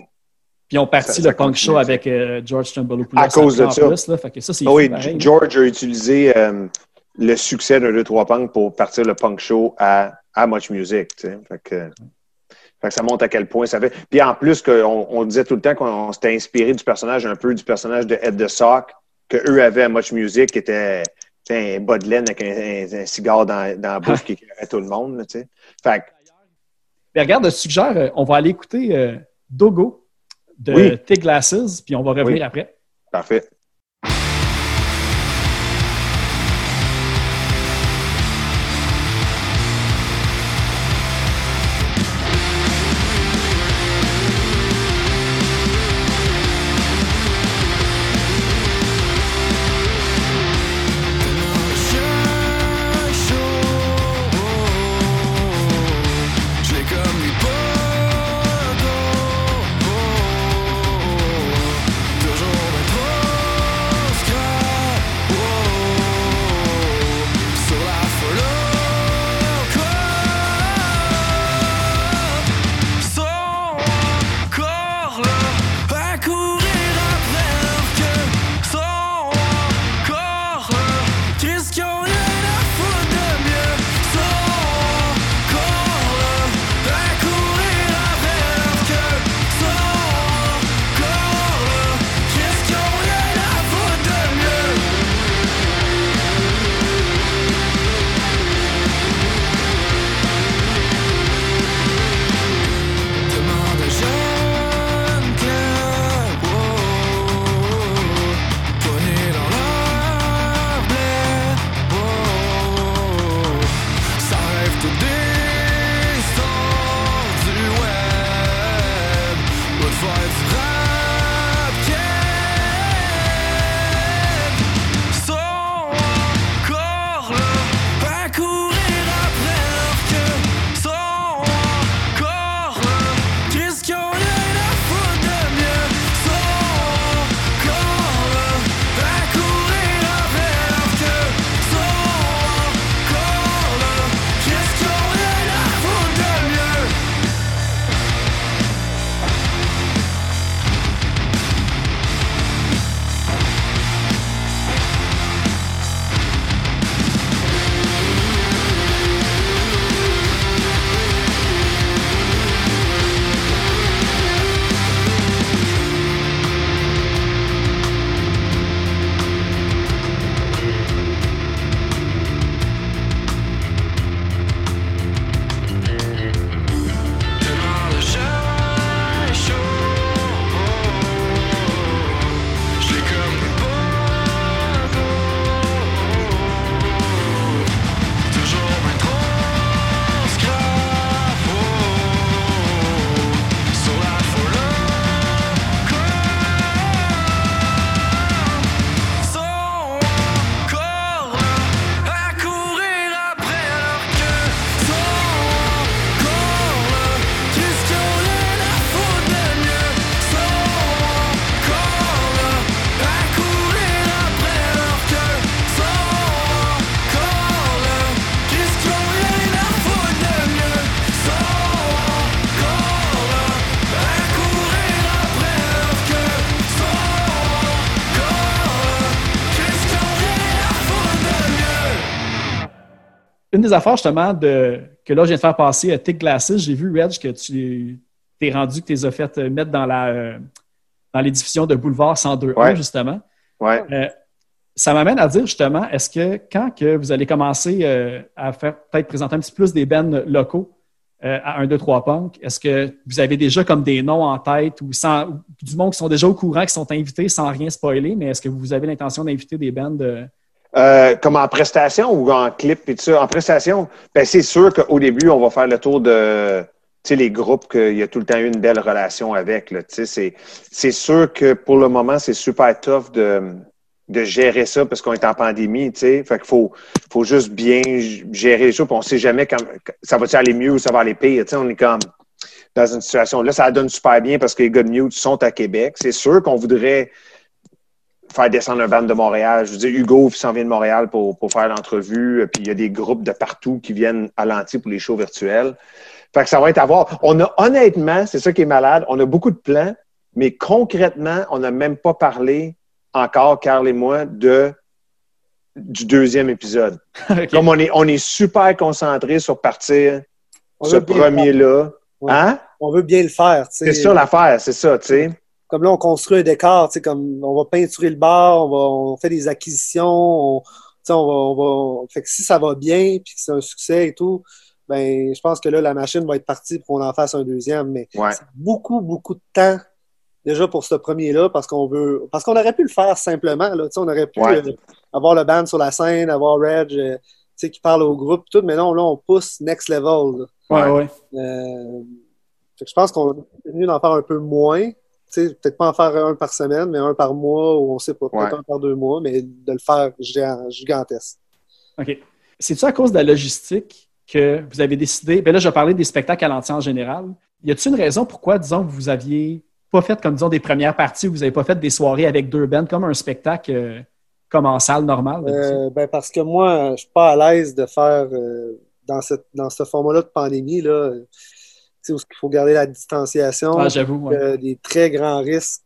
Puis ils ont parti Ça- le punk show ça. avec euh, George Stumblopoulos. À cause de ça. Plus, là. Fait que ça, Ah oui, pareil. George a utilisé euh, le succès d'un 2-3 punk pour partir le punk show à, à Much Music. tu sais. Fait que, fait que ça montre à quel point ça fait. Puis en plus, que on, on disait tout le temps qu'on s'était inspiré du personnage, un peu du personnage de Ed the Sock que eux avaient à Much Music, qui était un bas de laine avec un, un- un cigare dans, dans la bouche qui éclairait tout le monde. là, tu sais. Fait que, Mais regarde, je suggère, euh, on va aller écouter euh, Dogo de Oui. T-Glasses, puis on va revenir Oui. après. parfait. Des affaires justement de, que là, je viens de faire passer à Tick Glasses, j'ai vu, Reg, que tu t'es rendu, que tu les as fait euh, mettre dans, la, euh, dans les diffusions de Boulevard 102.1, Ouais. justement. Ouais. Euh, ça m'amène à dire justement, est-ce que quand que vous allez commencer euh, à faire peut-être présenter un petit peu plus des bands locaux euh, à 1, 2, 3 Punk, est-ce que vous avez déjà comme des noms en tête ou, sans, ou du monde qui sont déjà au courant, qui sont invités sans rien spoiler, mais est-ce que vous avez l'intention d'inviter des bands. Euh, comme en prestation ou en clip et tout ça. En prestation, ben c'est sûr qu'au début, on va faire le tour de les groupes qu'il y a tout le temps eu une belle relation avec. C'est, sûr que pour le moment, c'est super tough de, de gérer ça parce qu'on est en pandémie. tu sais. Fait faut, faut juste bien gérer les choses. on sait jamais quand, ça va aller mieux ou ça va aller pire. On est comme dans une situation. Là, ça donne super bien parce que les gars de Mute sont à Québec. C'est sûr qu'on voudrait faire descendre un band de Montréal. Je veux dire, Hugo s'en vient de Montréal pour, pour faire l'entrevue. Puis il y a des groupes de partout qui viennent à l'anti pour les shows virtuels. Fait que ça va être à voir. On a honnêtement, c'est ça qui est malade, on a beaucoup de plans, mais concrètement, on n'a même pas parlé encore, Carl et moi, de du deuxième épisode. Comme on est, on est super concentré sur partir On ce premier-là. Ouais. Hein? On veut bien le faire. tu sais. C'est ça l'affaire, c'est ça, tu sais. Comme là, on construit un décor, tu sais, comme on va peinturer le bar, on, va, on fait des acquisitions, on, tu sais, on va, on va- Fait que si ça va bien, puis que c'est un succès et tout, ben, je pense que là, la machine va être partie pour qu'on en fasse un deuxième. Mais Ouais. c'est beaucoup, beaucoup de temps déjà pour ce premier-là, parce qu'on veut. Parce qu'on aurait pu le faire simplement, là. Tu sais, on aurait pu Ouais. euh, avoir le band sur la scène, avoir Reg, euh, tu sais, qui parle au groupe, tout, mais non, là, on pousse next level. là. Ouais, ouais. Euh, fait que je pense qu'on est mieux d'en faire un peu moins. Peut-être pas en faire un par semaine, mais un par mois, ou on sait pas, peut-être Ouais. un par deux mois, mais de le faire géant- gigantesque. OK. C'est-tu à cause de la logistique que vous avez décidé? Ben là, je vais parler des spectacles à l'anti en général. Y a-t-il une raison pourquoi, disons, vous aviez pas fait comme, disons, des premières parties, vous n'avez pas fait des soirées avec deux bands, comme un spectacle euh, comme en salle normale? Euh, ben parce que moi, je suis pas à l'aise de faire euh, dans, cette, dans ce format-là de pandémie, là, euh, où il faut garder la distanciation, ah, j'avoue. ouais. euh, des très grands risques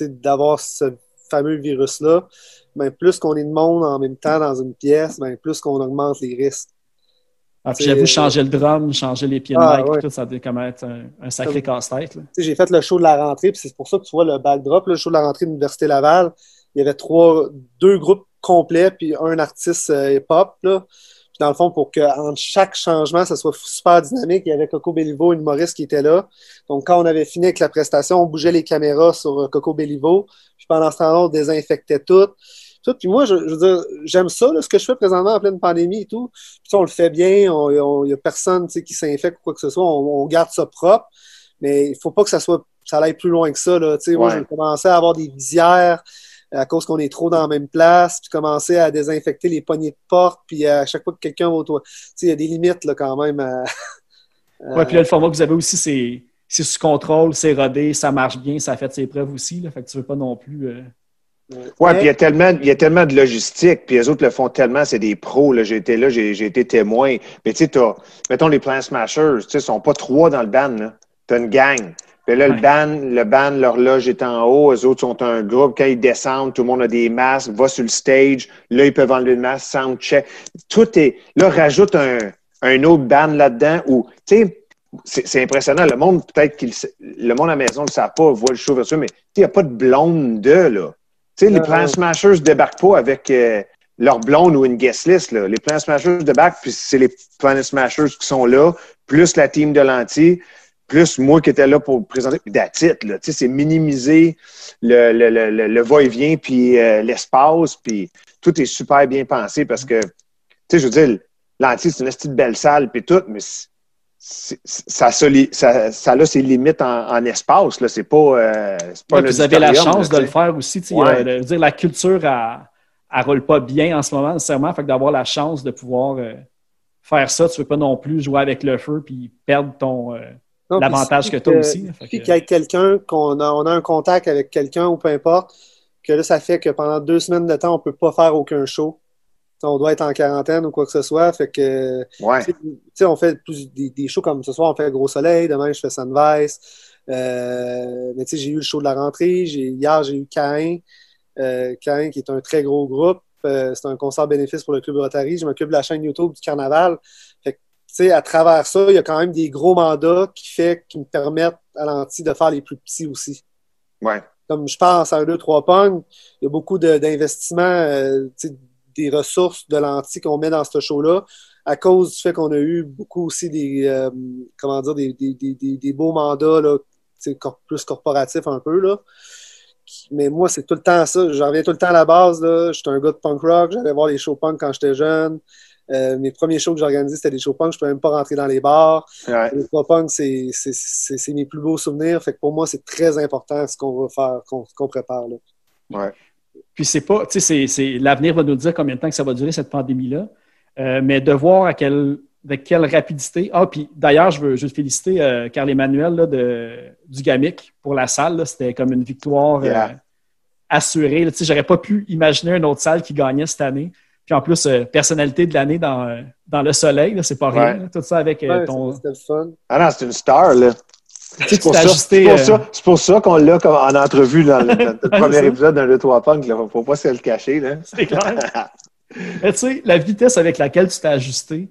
d'avoir ce fameux virus-là. Ben, plus qu'on est de monde en même temps dans une pièce, ben, plus qu'on augmente les risques. Ah, j'avoue, changer le drum, changer les pieds de Ah, mic, ouais. tout, ça quand même être un, un sacré casse-tête. j'ai fait le show de la rentrée, puis c'est pour ça que tu vois le backdrop, là, le show de la rentrée de l'Université Laval. Il y avait trois, deux groupes complets, puis un artiste euh, hip-hop. Puis dans le fond, pour que entre chaque changement, ça soit super dynamique, il y avait Coco Bellivo, une Maurice qui était là. Donc, quand on avait fini avec la prestation, on bougeait les caméras sur euh, Coco Bellivo. Puis pendant ce temps-là, on désinfectait tout. Puis moi, je, je veux dire, j'aime ça, là, ce que je fais présentement en pleine pandémie et tout. Puis on le fait bien, il n'y a personne qui s'infecte ou quoi que ce soit. On, on garde ça propre. Mais il faut pas que ça soit ça aille plus loin que ça. Là. Tu sais, Moi, Ouais. j'ai commencé à avoir des visières à cause qu'on est trop dans la même place, puis commencer à désinfecter les poignées de porte, puis à chaque fois que quelqu'un va au toit. Tu sais, il y a des limites là, quand même. à- Ouais, puis là, le format que vous avez aussi, c'est c'est sous contrôle, c'est rodé, ça marche bien, ça a fait ses preuves aussi. Là, fait que tu veux pas non plus. euh, Ouais, Mais- puis il y a tellement, il y a tellement de logistique, puis les autres le font tellement, c'est des pros. Là, j'ai été là, j'ai, j'ai été témoin. Mais tu sais, t'as, mettons les Plan Smashers, tu sais, ils sont pas trois dans le band, là. T'as une gang. Puis là, Ouais. le band, le band, leur loge est en haut, eux autres sont un groupe. Quand ils descendent, tout le monde a des masques, va sur le stage, là, ils peuvent enlever le masque, sound check. Tout est. Là, rajoute un, un autre band là-dedans où, tu sais, c'est, c'est impressionnant. Le monde, peut-être qu'il sait- le monde à la maison ne le sait pas, voit le show virtuel, mais tu sais, il n'y a pas de blonde de, là. Tu sais, les Non, Plan non. Smashers débarquent pas avec euh, leur blonde ou une guest list. Là. Les Plan Smashers débarquent, puis c'est les Planet Smashers qui sont là, plus la team de l'anti, plus moi qui étais là pour présenter. Puis it, là. Tu sais, c'est minimiser le, le, le, le- le va-et-vient, puis euh, l'espace, puis tout est super bien pensé parce que, tu sais, je veux dire, l'anti, c'est une petite belle salle, puis tout, mais c'est- ça, ça, ça a ses limites en, en espace. Là. C'est pas, euh, c'est pas Ouais, vous avez la chance là, de le faire aussi. tu Ouais. euh, dire, la culture, elle, elle roule pas bien en ce moment, nécessairement. Fait que d'avoir la chance de pouvoir euh, faire ça, tu veux pas non plus jouer avec le feu puis perdre ton. L'avantage puis que suffit aussi, que- qu'il y ait quelqu'un, qu'on a, on a un contact avec quelqu'un ou peu importe, que là, ça fait que pendant deux semaines de temps, on peut pas faire aucun show. T'sais, on doit être en quarantaine ou quoi que ce soit. Fait que, Ouais. tu sais, on fait plus des, des shows comme ce soir, on fait Gros Soleil, demain, je fais Sunvice. Euh, mais tu sais, j'ai eu le show de la rentrée. J'ai, hier, j'ai eu Cain. Euh, Cain, qui est un très gros groupe. euh, c'est un concert bénéfice pour le Club Rotary. Je m'occupe de la chaîne YouTube du Carnaval. Sais, à travers ça, il y a quand même des gros mandats qui, fait, qui me permettent à l'anti de faire les plus petits aussi. Ouais. Comme je pense à un 2, 3 pong, il y a beaucoup d'investissements, euh, des ressources de l'anti qu'on met dans ce show-là, à cause du fait qu'on a eu beaucoup aussi des, euh, comment dire, des, des, des, des- des beaux mandats, là, cor- plus corporatifs un peu, là. Mais moi, c'est tout le temps ça. J'en reviens tout le temps à la base. J'étais un gars de punk rock. J'allais voir les shows punk quand j'étais jeune. Euh, mes premiers shows que j'organisais, c'était des shows punk. Je ne pouvais même pas rentrer dans les bars. Ouais. Les shows punk, c'est mes plus beaux souvenirs. Fait que pour moi, c'est très important ce qu'on va faire, qu'on qu'on prépare. Là. Ouais. Puis c'est pas, tu sais, c'est- c'est- l'avenir va nous dire combien de temps que ça va durer cette pandémie-là. Euh, mais de voir à quelle, avec quelle rapidité. Ah, puis d'ailleurs, je veux, je veux féliciter euh, Carl Emmanuel là, de, du GAMIC pour la salle. C'était comme une victoire euh, Yeah. assurée. Tu sais, j'aurais pas pu imaginer une autre salle qui gagnait cette année. Puis en plus, euh, personnalité de l'année dans, dans le soleil, là, c'est pas rien. Ouais. Tout ça avec euh, Ouais, ton. C'était le fun. Ah non, c'est une star, là. C'est pour, t'as ça- ajusté, c'est pour euh, ça, c'est pour ça qu'on l'a comme en entrevue dans le, dans le c'est premier épisode d'un 2-3 Punk. Là. Faut pas se le cacher. Là. C'est clair. Mais tu sais, la vitesse avec laquelle tu t'es ajusté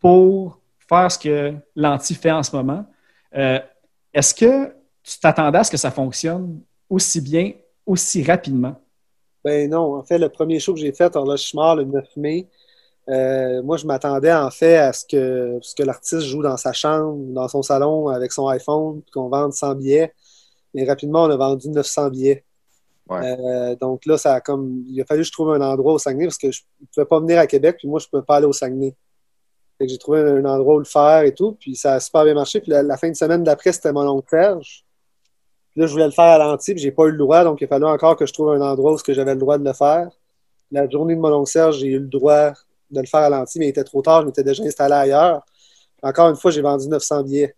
pour faire ce que l'anti fait en ce moment, euh, est-ce que tu t'attendais à ce que ça fonctionne aussi bien, aussi rapidement? Ben non, en fait, le premier show que j'ai fait, Horloge-Mort, le 9 mai, euh, moi, je m'attendais en fait à ce que, ce que l'artiste joue dans sa chambre, dans son salon avec son iPhone, puis qu'on vende 100 billets. Mais rapidement, on a vendu 900 billets. Ouais. Euh, donc là, ça a comme, il a fallu que je trouve un endroit au Saguenay parce que je ne pouvais pas venir à Québec, puis moi, je ne pouvais pas aller au Saguenay. Fait que j'ai trouvé un, un endroit où le faire et tout, puis ça a super bien marché. Puis la, la fin de semaine d'après, c'était mon oncle Serge. Là, je voulais le faire à l'anti, puis j'ai pas eu le droit, donc il a fallu encore que je trouve un endroit où ce que j'avais le droit de le faire. La journée de mon oncle Serge, j'ai eu le droit de le faire à l'anti, mais il était trop tard, je m'étais déjà installé ailleurs. Encore une fois, j'ai vendu 900 billets.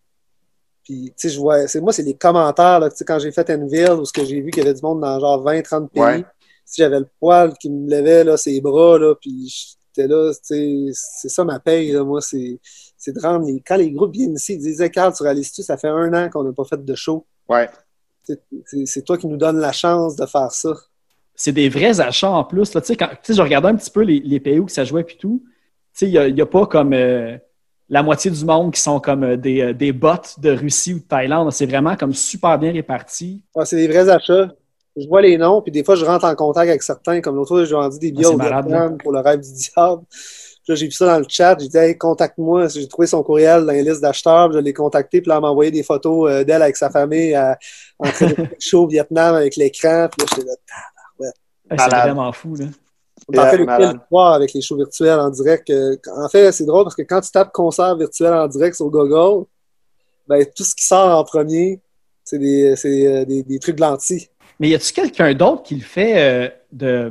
Puis, tu sais, je vois, c'est moi, c'est les commentaires, là, tu sais, quand j'ai fait Enville, où ce que j'ai vu qu'il y avait du monde dans genre 20, 30 pays. Ouais. Si j'avais le poil qui me levait, là, ses bras, là, puis j'étais là, tu sais, c'est ça ma paye, là, moi, c'est, c'est de rendre les, quand les groupes viennent ici, ils disaient, Carl, tu réalises-tu, ça fait un an qu'on n'a pas fait de show? Ouais. C'est- toi qui nous donne la chance de faire ça. C'est des vrais achats en plus. là. Quand- je regardais un petit peu les, les pays où ça jouait puis tout. Il n'y a, y a pas comme euh, la moitié du monde qui sont comme euh, des, euh, des bots de Russie ou de Thaïlande. C'est vraiment comme super bien réparti. Ouais, c'est des vrais achats. Je vois les noms, puis des fois, je rentre en contact avec certains. Comme l'autre fois, j'ai vendu des billets Ah, c'est au malade, Vietnam pour le rêve du diable. Puis là, j'ai vu ça dans le chat. J'ai dit, hey, contacte-moi. J'ai trouvé son courriel dans les listes d'acheteurs. Je l'ai contacté. Puis là, elle m'a envoyé des photos euh, d'elle avec sa famille à, en train de faire le show au Vietnam avec l'écran. Puis là, j'étais là, Ouais, C'est Malade. vraiment fou. Là. On Yeah, fait le soir avec les shows virtuels en direct. Euh, En fait, c'est drôle parce que quand tu tapes concert virtuel en direct sur Google, ben, tout ce qui sort en premier, c'est des, euh, des, des trucs de lentilles. Mais y a-tu quelqu'un d'autre qui le fait euh, de,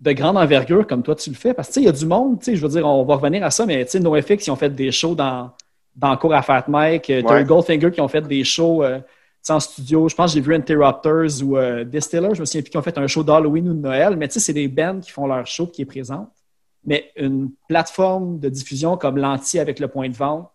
de grande envergure comme toi tu le fais? Parce que tu sais, il y a du monde, tu sais, je veux dire, on va revenir à ça, mais tu sais, NoFX, ils ont fait des shows dans, dans cours à Fat Mike. Euh, T'as Ouais. eu Goldfinger qui ont fait des shows euh, en studio. Je pense que j'ai vu Interrupters ou euh, Distiller, je me souviens plus, qui ont fait un show d'Halloween ou de Noël. Mais tu sais, c'est des bands qui font leur show qui est présente. Mais une plateforme de diffusion comme l'anti avec le point de vente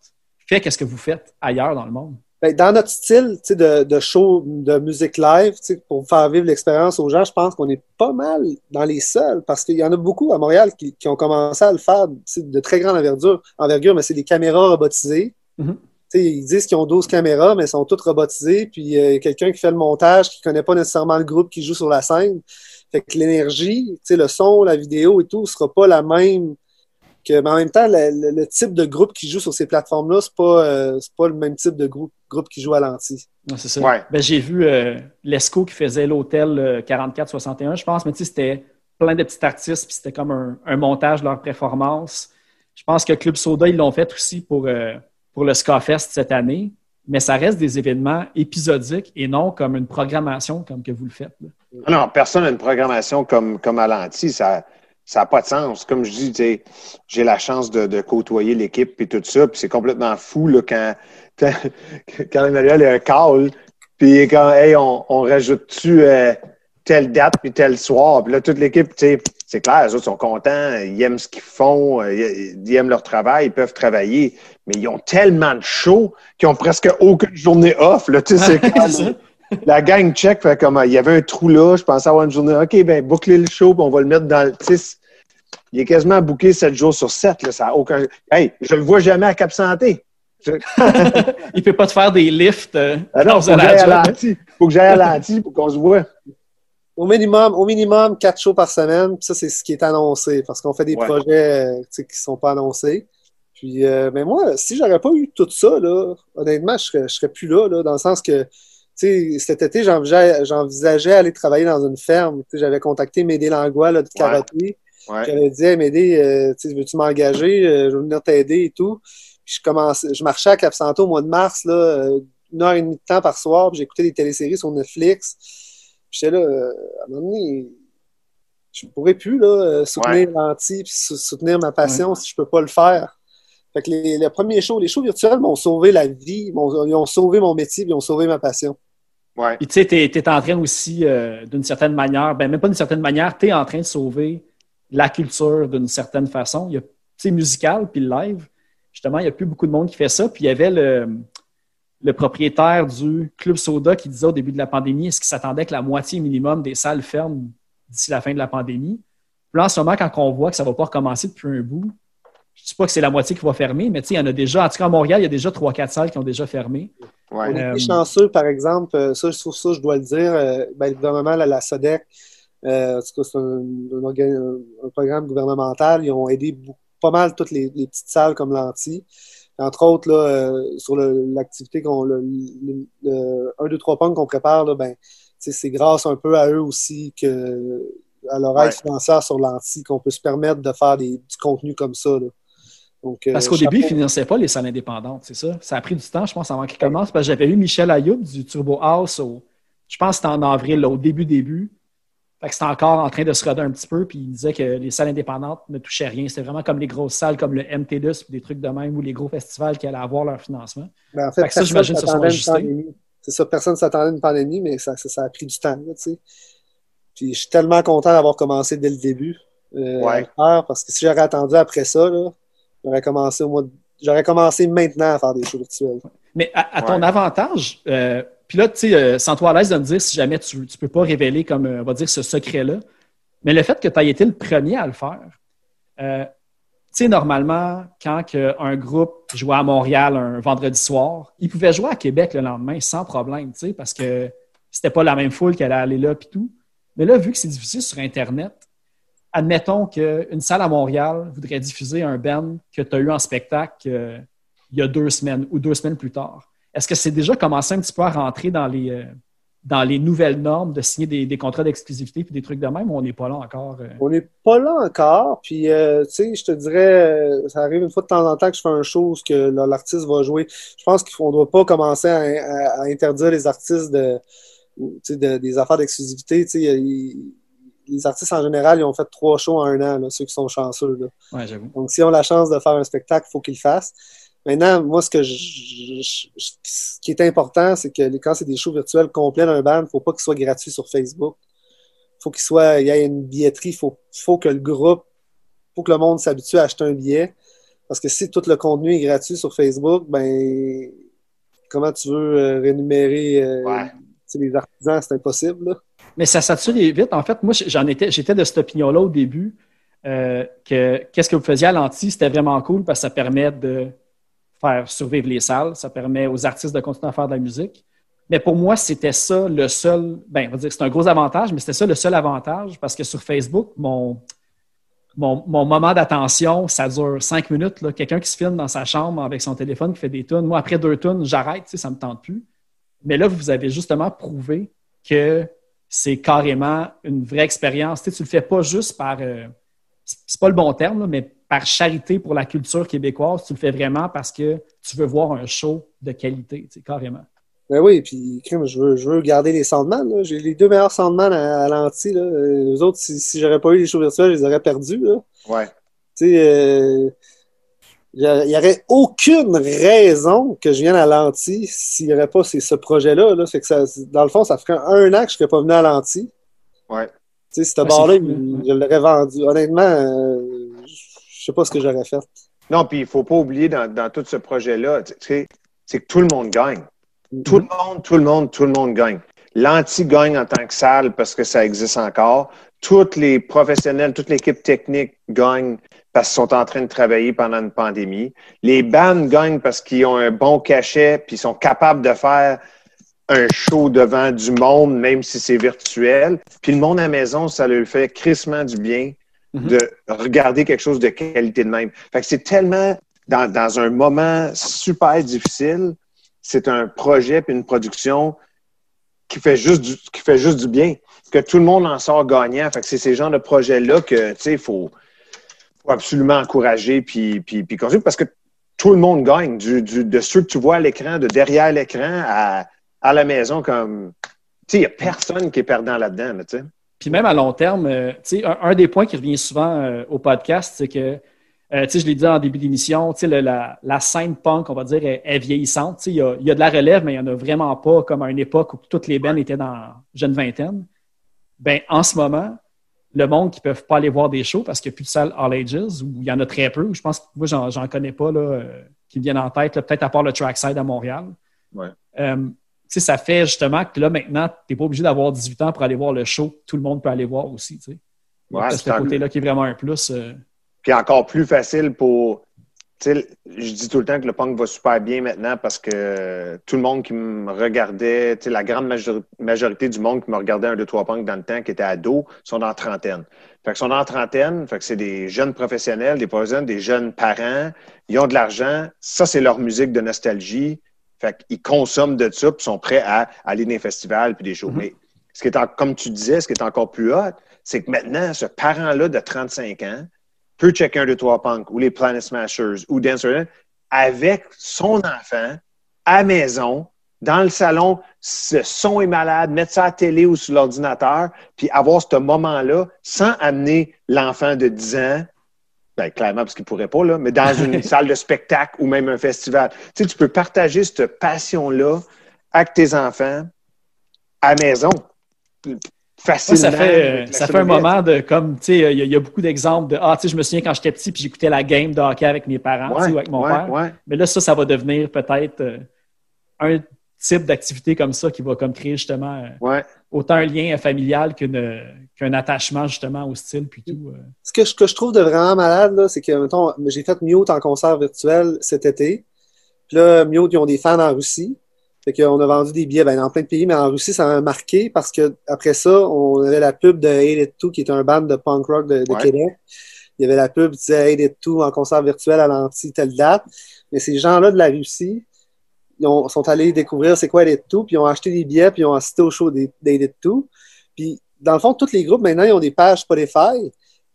fait qu'est-ce que vous faites ailleurs dans le monde? Ben, dans notre style de, de show de musique live, pour faire vivre l'expérience aux gens, je pense qu'on est pas mal dans les seuls parce qu'il y en a beaucoup à Montréal qui, qui ont commencé à le faire de très grande envergure, envergure mais c'est des caméras robotisées. Mhm. Sais, Ils disent qu'ils ont 12 caméras, mais elles sont toutes robotisées. Puis euh, quelqu'un qui fait le montage, qui connaît pas nécessairement le groupe qui joue sur la scène. Fait que l'énergie, le son, la vidéo et tout, sera pas la même que, mais en même temps, le, le- le type de groupe qui joue sur ces plateformes-là, c'est pas, euh, c'est pas le même type de groupe, groupe qui joue à l'anti. C'est ça. Ouais. Ben, j'ai vu euh, Lesco qui faisait l'hôtel euh, 44-61, je pense, mais tu sais, c'était plein de petits artistes, puis c'était comme un, un montage de leur performance. Je pense que Club Soda, ils l'ont fait aussi pour, euh, pour le Scafest cette année, mais ça reste des événements épisodiques et non comme une programmation comme que vous le faites. là. Ah Non, personne n'a une programmation comme, comme à l'anti. Ça ça n'a pas de sens. Comme je dis, j'ai la chance de, de côtoyer l'équipe et tout ça. Puis c'est complètement fou là, quand, quand, quand Emmanuel est un call. Puis quand hey, on, on rajoute-tu euh, telle date puis tel soir. Puis là, toute l'équipe, c'est clair, les autres sont contents, ils aiment ce qu'ils font, euh, ils aiment leur travail, ils peuvent travailler. Mais ils ont tellement de shows qu'ils ont presque aucune journée off. Là, c'est. la gang check fait comme il y avait un trou là, je pensais avoir une journée. OK, ben boucler le show, puis on va le mettre dans le. il est quasiment booké 7 jours sur 7. Là, ça a aucun... Hey, je le vois jamais à Cap Santé. Je- Il peut pas te faire des lifts. euh, Ah non, vous faut que j'aille la à l'anti. Faut que j'aille à l'anti pour qu'on se voit. Au minimum, au minimum, quatre shows par semaine. Puis ça, c'est ce qui est annoncé parce qu'on fait des Ouais. projets euh, qui sont pas annoncés. Puis, euh, mais moi, si j'aurais pas eu tout ça, là, honnêtement, je serais, je serais plus là, là, dans le sens que, sais, cet été, j'envisageais, aller travailler dans une ferme. Tu sais, j'avais contacté Médé Langlois, là, de karaté. Ouais. J'avais dit, hey, Médé, euh, tu sais, veux-tu m'engager? Euh, je vais venir t'aider et tout. Puis je commençais, je marchais à Cap Santo au mois de mars, là, euh, une heure et demie de temps par soir, puis j'écoutais des téléséries sur Netflix. Puis J'étais là, euh, à un moment donné, je pourrais plus là, soutenir l'anti puis sou- soutenir ma passion si je peux pas le faire. Fait que les, les premiers shows, les shows virtuels m'ont sauvé la vie, m'ont- ils ont sauvé mon métier, puis ils ont sauvé ma passion. Ouais. Puis tu sais, t'es es en train aussi, euh, d'une certaine manière, ben même pas d'une certaine manière, tu es en train de sauver la culture d'une certaine façon. Il y a, tu sais, musical, puis le live. Justement, il n'y a plus beaucoup de monde qui fait ça. Puis il y avait le, le propriétaire du Club Soda qui disait au début de la pandémie, est-ce qu'il s'attendait que la moitié minimum des salles ferment d'ici la fin de la pandémie? Puis là, en ce moment, quand on voit que ça ne va pas recommencer depuis un bout, je ne dis pas que c'est la moitié qui va fermer, mais tu sais, il y en a déjà, en tout cas à Montréal, il y a déjà 3-4 salles qui ont déjà fermé. Ouais. On Euh, est chanceux, par exemple, euh, ça, je trouve ça, je dois le dire, euh, ben, le gouvernement, la, la SODEC, euh, en tout cas, c'est un, un un programme gouvernemental, ils ont aidé beaucoup- pas mal toutes les, les petites salles comme l'Anti. Entre autres, là, euh, sur l'activité qu'on le, le, le 1, 2, 3 punk qu'on prépare, là, ben, c'est grâce un peu à eux aussi que à leur aide Ouais. financière sur l'Anti qu'on peut se permettre de faire des, du contenu comme ça. Là. Donc, euh, Parce qu'au début, ils ne finançaient pas les salles indépendantes, c'est ça? Ça a pris du temps, je pense, avant qu'ils commencent. Parce que j'avais eu Michel Ayoub du Turbo House, au- je pense que c'était en avril, là, au début, début. Fait que c'était encore en train de se roder un petit peu, puis il disait que les salles indépendantes ne touchaient rien. C'était vraiment comme les grosses salles comme le MT2 ou des trucs de même, ou les gros festivals qui allaient avoir leur financement. Ben, en fait, Fait que ça, personne j'imagine pandémie. C'est ça, personne ne s'attendait à une pandémie, mais ça, ça, ça a pris du temps. Là, tu sais. Puis je suis tellement content d'avoir commencé dès le début euh, Ouais. parce que si j'aurais attendu après ça, là, j'aurais commencé au mois de- J'aurais commencé maintenant à faire des shows virtuels. Mais à, à ton Ouais. avantage, euh, puis là, tu sais, euh, sens-toi à l'aise de me dire si jamais tu ne peux pas révéler comme, euh, on va dire, ce secret-là. Mais le fait que tu aies été le premier à le faire, euh, tu sais, normalement, quand que un groupe jouait à Montréal un vendredi soir, il pouvait jouer à Québec le lendemain sans problème, tu sais, parce que c'était pas la même foule qui allait aller là puis tout. Mais là, vu que c'est diffusé sur Internet, admettons qu'une salle à Montréal voudrait diffuser un band que tu as eu en spectacle euh, il y a deux semaines ou deux semaines plus tard. Est-ce que c'est déjà commencé un petit peu à rentrer dans les, euh, dans les nouvelles normes de signer des, contrats d'exclusivité et des trucs de même ou on n'est pas là encore? euh? On n'est pas là encore, puis tu sais, je te dirais, ça arrive une fois de temps en temps que je fais un show que l'artiste va jouer. Je pense qu'on ne doit pas commencer à, interdire les artistes de, des affaires d'exclusivité. Tu sais, les artistes en général, ils ont fait trois shows en un an, là, ceux qui sont chanceux. Là. Ouais, j'avoue. Donc, s'ils ont la chance de faire un spectacle, il faut qu'ils le fassent. Maintenant, moi, ce, que je, je- je- ce qui est important, c'est que quand c'est des shows virtuels complets d'un band, il ne faut pas qu'ils soient gratuits sur Facebook. Il faut qu'il y ait une billetterie. Il faut, faut que le groupe, faut que le monde s'habitue à acheter un billet. Parce que si tout le contenu est gratuit sur Facebook, ben, comment tu veux euh, rémunérer euh, Ouais. les artisans? C'est impossible. là. Mais ça sature vite. En fait, moi, j'en étais, j'étais de cette opinion-là au début, euh, que qu'est-ce que vous faisiez à l'anti, c'était vraiment cool parce que ça permet de faire survivre les salles, ça permet aux artistes de continuer à faire de la musique. Mais pour moi, c'était ça le seul, ben, on va dire c'est un gros avantage, mais c'était ça le seul avantage parce que sur Facebook, mon, mon, mon moment d'attention, ça dure cinq minutes. là. Quelqu'un qui se filme dans sa chambre avec son téléphone, qui fait des tunes. Moi, après deux tunes, j'arrête, ça ne me tente plus. Mais là, vous avez justement prouvé que c'est carrément une vraie expérience. Tu ne le fais pas juste par, euh, c'est pas le bon terme, là, mais par charité pour la culture québécoise. Tu le fais vraiment parce que tu veux voir un show de qualité, tu sais, carrément. Ben oui, puis crime, je veux, je veux garder les soundman. là. J'ai les deux meilleurs soundman à, à l'anti. là. Euh, Les autres, si, si j'aurais pas eu les shows virtuels, je les aurais perdus. là. Ouais. Tu sais, euh, il n'y aurait aucune raison que je vienne à l'anti s'il n'y aurait pas ce projet-là. Là. Fait que ça, dans le fond, ça ferait un an que je ne serais pas venu à l'anti. Ouais. Tu sais, ce bar-là, hein. je l'aurais vendu. Honnêtement, euh, je sais pas ce que j'aurais fait. Non, puis il ne faut pas oublier dans, dans tout ce projet-là, tu sais, c'est que tout le monde gagne. Tout le monde, tout le monde, tout le monde gagne. L'anti gagne en tant que salle parce que ça existe encore. Tous les professionnels, toute l'équipe technique gagne parce qu'ils sont en train de travailler pendant une pandémie. Les bands gagnent parce qu'ils ont un bon cachet puis ils sont capables de faire un show devant du monde, même si c'est virtuel. Puis le monde à la maison, ça leur fait crissement du bien Mhm. de regarder quelque chose de qualité de même. Fait que c'est tellement dans, dans un moment super difficile, c'est un projet puis une production qui fait juste du, qui fait juste du bien, que tout le monde en sort gagnant. Fait que c'est ces genres de projets-là que, tu sais, il faut, absolument encourager puis, puis, puis parce que tout le monde gagne, du, de ceux que tu vois à l'écran, de derrière l'écran à, la maison, comme, tu sais, il n'y a personne qui est perdant là-dedans. Puis même à long terme, euh, un, un des points qui revient souvent euh, au podcast, c'est que, euh, je l'ai dit en début d'émission, la, la scène punk, on va dire, est, est vieillissante. Il y a, de la relève, mais il n'y en a vraiment pas comme à une époque où toutes les bands étaient dans jeune vingtaine. Ben, en ce moment, le monde qui ne peuvent pas aller voir des shows parce qu'il n'y a plus de salle All Ages, ou il y en a très peu. Je pense que moi, j'en, j'en connais pas là, euh, qui me viennent en tête, peut-être à part le Trackside à Montréal. Ouais. Euh, ça fait justement que là, maintenant, tu n'es pas obligé d'avoir 18 ans pour aller voir le show. Tout le monde peut aller voir aussi. Ouais, c'est ce côté-là qui est vraiment un plus. euh, Puis encore plus facile pour. Je dis tout le temps que le punk va super bien maintenant parce que tout le monde qui me regardait, tu sais, la grande majori- majorité du monde qui me regardait un, deux, trois punk dans le temps, qui était ado, sont en trentaine. Fait que sont en trentaine, fait que c'est des jeunes professionnels, des professionnels, des jeunes parents, ils ont de l'argent, ça c'est leur musique de nostalgie. Fait qu'ils consomment de ça, puis sont prêts à aller dans les festivals puis des shows. Mhm. Mais ce qui est en- comme tu disais, ce qui est encore plus hot, c'est que maintenant, ce parent-là de 35 ans, peut checker un, deux, trois punk ou les Planet Smashers ou Dancer avec son enfant à maison, dans le salon, ce son est malade, mettre ça à la télé ou sur l'ordinateur, puis avoir ce moment-là sans amener l'enfant de 10 ans, ben, clairement parce qu'il pourrait pas, là, mais dans une salle de spectacle ou même un festival. Tu sais, tu peux partager cette passion-là avec tes enfants à la maison. Moi, Facilement. ça fait, euh, ça fait un moment de comme, tu sais, il y, a- il y a beaucoup d'exemples de Ah, tu sais, je me souviens quand j'étais petit puis j'écoutais la game de hockey avec mes parents, tu sais, ou avec mon ouais, père. ouais. Mais là, ça, ça va devenir peut-être euh, un type d'activité comme ça qui va comme créer justement euh, Ouais. autant un lien familial qu'un attachement justement au style puis tout. euh. Ce que je, que je trouve de vraiment malade, là, c'est que, mettons, j'ai fait Mute en concert virtuel cet été. Puis là, Mute, ils ont des fans en Russie. Fait qu'on a vendu des billets ben, dans plein de pays, mais en Russie, ça m'a marqué parce que après ça, on avait la pub de Hate It Too, qui est un band de punk rock de, de Ouais. Québec. Il y avait la pub qui disait Hate It Too en concert virtuel à l'anti telle date. Mais ces gens-là de la Russie, ils ont- sont allés découvrir c'est quoi Hate It Too, puis ils ont acheté des billets, puis ils ont assisté au show d'Hate It Too. Puis, dans le fond, tous les groupes, maintenant, ils ont des pages Spotify.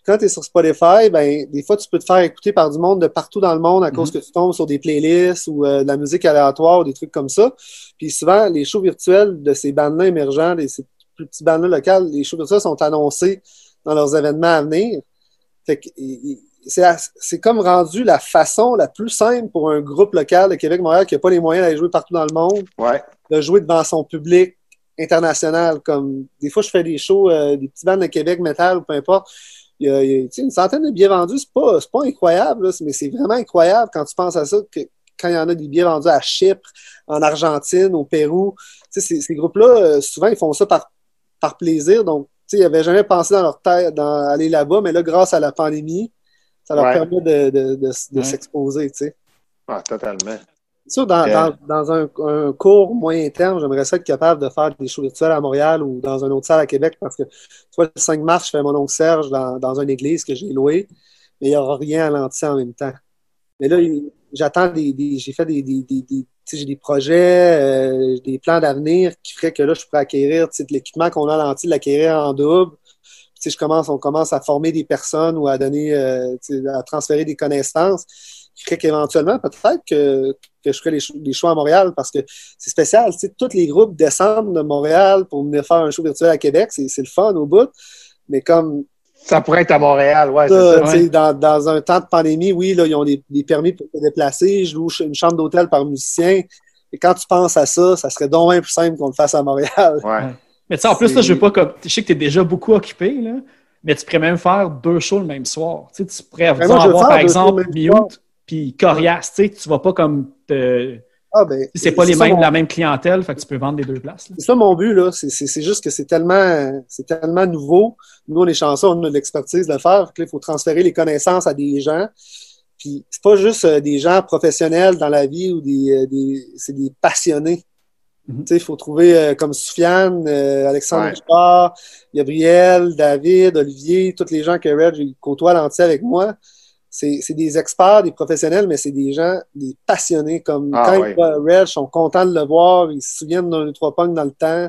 Quand tu es sur Spotify, ben, des fois, tu peux te faire écouter par du monde de partout dans le monde à cause que tu tombes sur des playlists ou euh, de la musique aléatoire ou des trucs comme ça. Puis souvent, les shows virtuels de ces bandes-là émergents, ces plus petits bandes-là locales, les shows virtuels sont annoncés dans leurs événements à venir. Fait que, c'est comme rendu la façon la plus simple pour un groupe local de Québec-Montréal qui n'a pas les moyens d'aller jouer partout dans le monde Ouais. de jouer devant son public international. Comme des fois, je fais des shows, euh, des petits bandes de Québec, métal ou peu importe. Il y a, il y a, tu sais, une centaine de billets vendus, c'est pas, pas incroyable, là, mais c'est vraiment incroyable quand tu penses à ça, que quand il y en a des billets vendus à Chypre, en Argentine, au Pérou. Ces, ces groupes-là, euh, souvent, ils font ça par, par plaisir. Donc, ils n'avaient jamais pensé dans leur tête d'aller là-bas, mais là, grâce à la pandémie, ça leur Ouais. permet de, de, de, de Ouais. s'exposer, tu sais. Ah, totalement. Dans, dans, dans un, un court moyen terme, j'aimerais ça être capable de faire des shows virtuels à Montréal ou dans une autre salle à Québec parce que, tu vois, le 5 mars, je fais mon oncle Serge dans, dans une église que j'ai louée, mais il n'y aura rien à l'anti en même temps. Mais là, j'attends des, des- j'ai fait des, des, des, j'ai des projets, euh, des plans d'avenir qui feraient que là, je pourrais acquérir, tu sais, de l'équipement qu'on a à l'anti, de l'acquérir en double. Tu sais, je commence, on commence à former des personnes ou à donner, euh, à transférer des connaissances qui ferait qu'éventuellement, peut-être que, que je ferais les, shows- des shows à Montréal parce que c'est spécial. Tu sais, tous les groupes descendent de Montréal pour venir faire un show virtuel à Québec. C'est c'est le fun au bout. Mais comme Ça pourrait être à Montréal, ouais, c'est ça, dans, dans un temps de pandémie, oui, là, ils ont des, des permis pour se déplacer. Je loue une chambre d'hôtel par musicien. Et quand tu penses à ça, ça serait donc bien plus simple qu'on le fasse à Montréal. Ouais. Mais tu sais, en plus, là, je veux pas comme. Je sais que tu es déjà beaucoup occupé, là, mais tu pourrais même faire deux shows le même soir. Tu, sais, tu pourrais veux avoir, par exemple. Mute puis Corias. Tu sais, tu vas pas comme te, Ah, ben, C'est pas les mêmes, mon- la même clientèle, fait que tu peux vendre les deux places. C'est ça mon but, là. C'est- C'est c'est juste que c'est tellement, c'est tellement nouveau. Nous, on est chanceux, on a de l'expertise de le faire. Il faut transférer les connaissances à des gens. Puis, c'est pas juste euh, des gens professionnels dans la vie ou des, euh, des c'est des passionnés. Tu sais, il faut trouver euh, comme Soufiane, euh, Alexandre Ouais. Richard, Gabriel, David, Olivier, tous les gens que Red côtoie l'entier avec moi. C'est c'est des experts, des professionnels, mais c'est des gens, des passionnés. Comme Ah, quand ils voient Red, ils sont contents de le voir, ils se souviennent d'un ou trois punks dans le temps.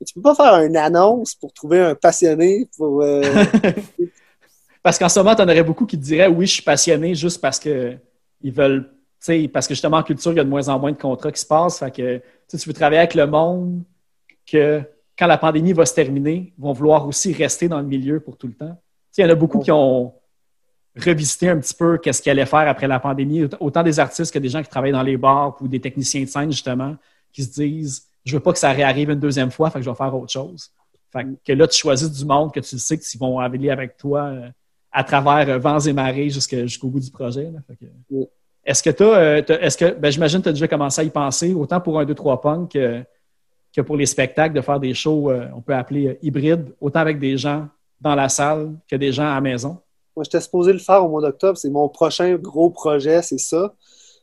Mais tu peux pas faire une annonce pour trouver un passionné pour. euh, Parce qu'en ce moment, tu en aurais beaucoup qui te diraient oui, je suis passionné juste parce que ils veulent, tu sais, parce que justement en culture, il y a de moins en moins de contrats qui se passent. Fait que tu veux travailler avec le monde que quand la pandémie va se terminer, ils vont vouloir aussi rester dans le milieu pour tout le temps. Tu sais, il y en a beaucoup qui ont revisité un petit peu qu'est-ce qu'ils allaient faire après la pandémie. Autant des artistes que des gens qui travaillent dans les bars ou des techniciens de scène, justement, qui se disent Je veux pas que ça réarrive une deuxième fois, fait que je vais faire autre chose. Fait que là, tu choisis du monde que tu sais qu'ils vont aller avec toi euh, à travers euh, vents et marées jusqu'au bout du projet. Est-ce que tu as, est-ce que, ben, j'imagine que tu as déjà commencé à y penser, autant pour un 2-3 punk que, que pour les spectacles, de faire des shows, euh, on peut appeler euh, hybrides, autant avec des gens dans la salle que des gens à la maison? Moi, j'étais supposé le faire au mois d'octobre. C'est mon prochain gros projet, c'est ça.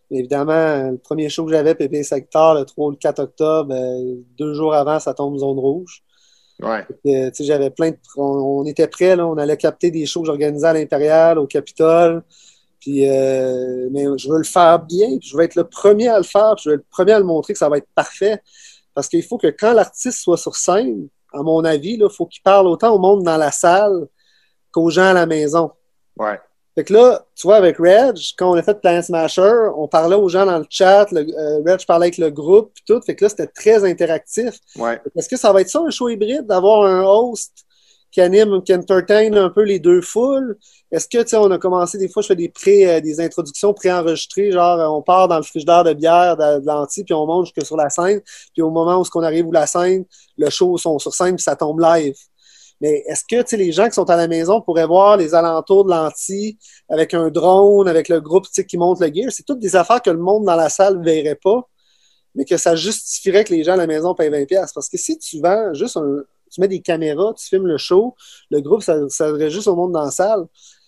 Mais évidemment, le premier show que j'avais, Pépé Secteur, le 3 ou le 4 octobre, euh, deux jours avant, ça tombe zone rouge. Ouais. Euh, tu sais, j'avais plein de. On, on était prêts, là, on allait capter des shows que j'organisais à l'Impérial, au Capitole. Puis, euh, mais je veux le faire bien, puis je veux être le premier à le faire, puis je veux être le premier à le montrer que ça va être parfait. Parce qu'il faut que quand l'artiste soit sur scène, à mon avis, il faut qu'il parle autant au monde dans la salle qu'aux gens à la maison. Ouais. Fait que là, tu vois, avec Reg, quand on a fait Planet Smasher, on parlait aux gens dans le chat, le, euh, Reg parlait avec le groupe, puis tout. Fait que là, c'était très interactif. Ouais. Est-ce que ça va être ça, un show hybride, d'avoir un host qui anime, qui entertain un peu les deux foules? Est-ce que, tu sais, on a commencé, des fois, je fais des pré, euh, des introductions préenregistrées, genre, euh, on part dans le frigidaire de bière de, de l'anti, puis on monte jusque sur la scène, puis au moment où on arrive où la scène, le show sont sur scène, puis ça tombe live. Mais est-ce que, les gens qui sont à la maison pourraient voir les alentours de l'anti avec un drone, avec le groupe, qui monte le gear? C'est toutes des affaires que le monde dans la salle ne verrait pas mais que ça justifierait que les gens à la maison payent 20$. piastres. Parce que si tu vends juste un. Tu mets des caméras, tu filmes le show, le groupe, ça s'adresse juste au monde dans la salle.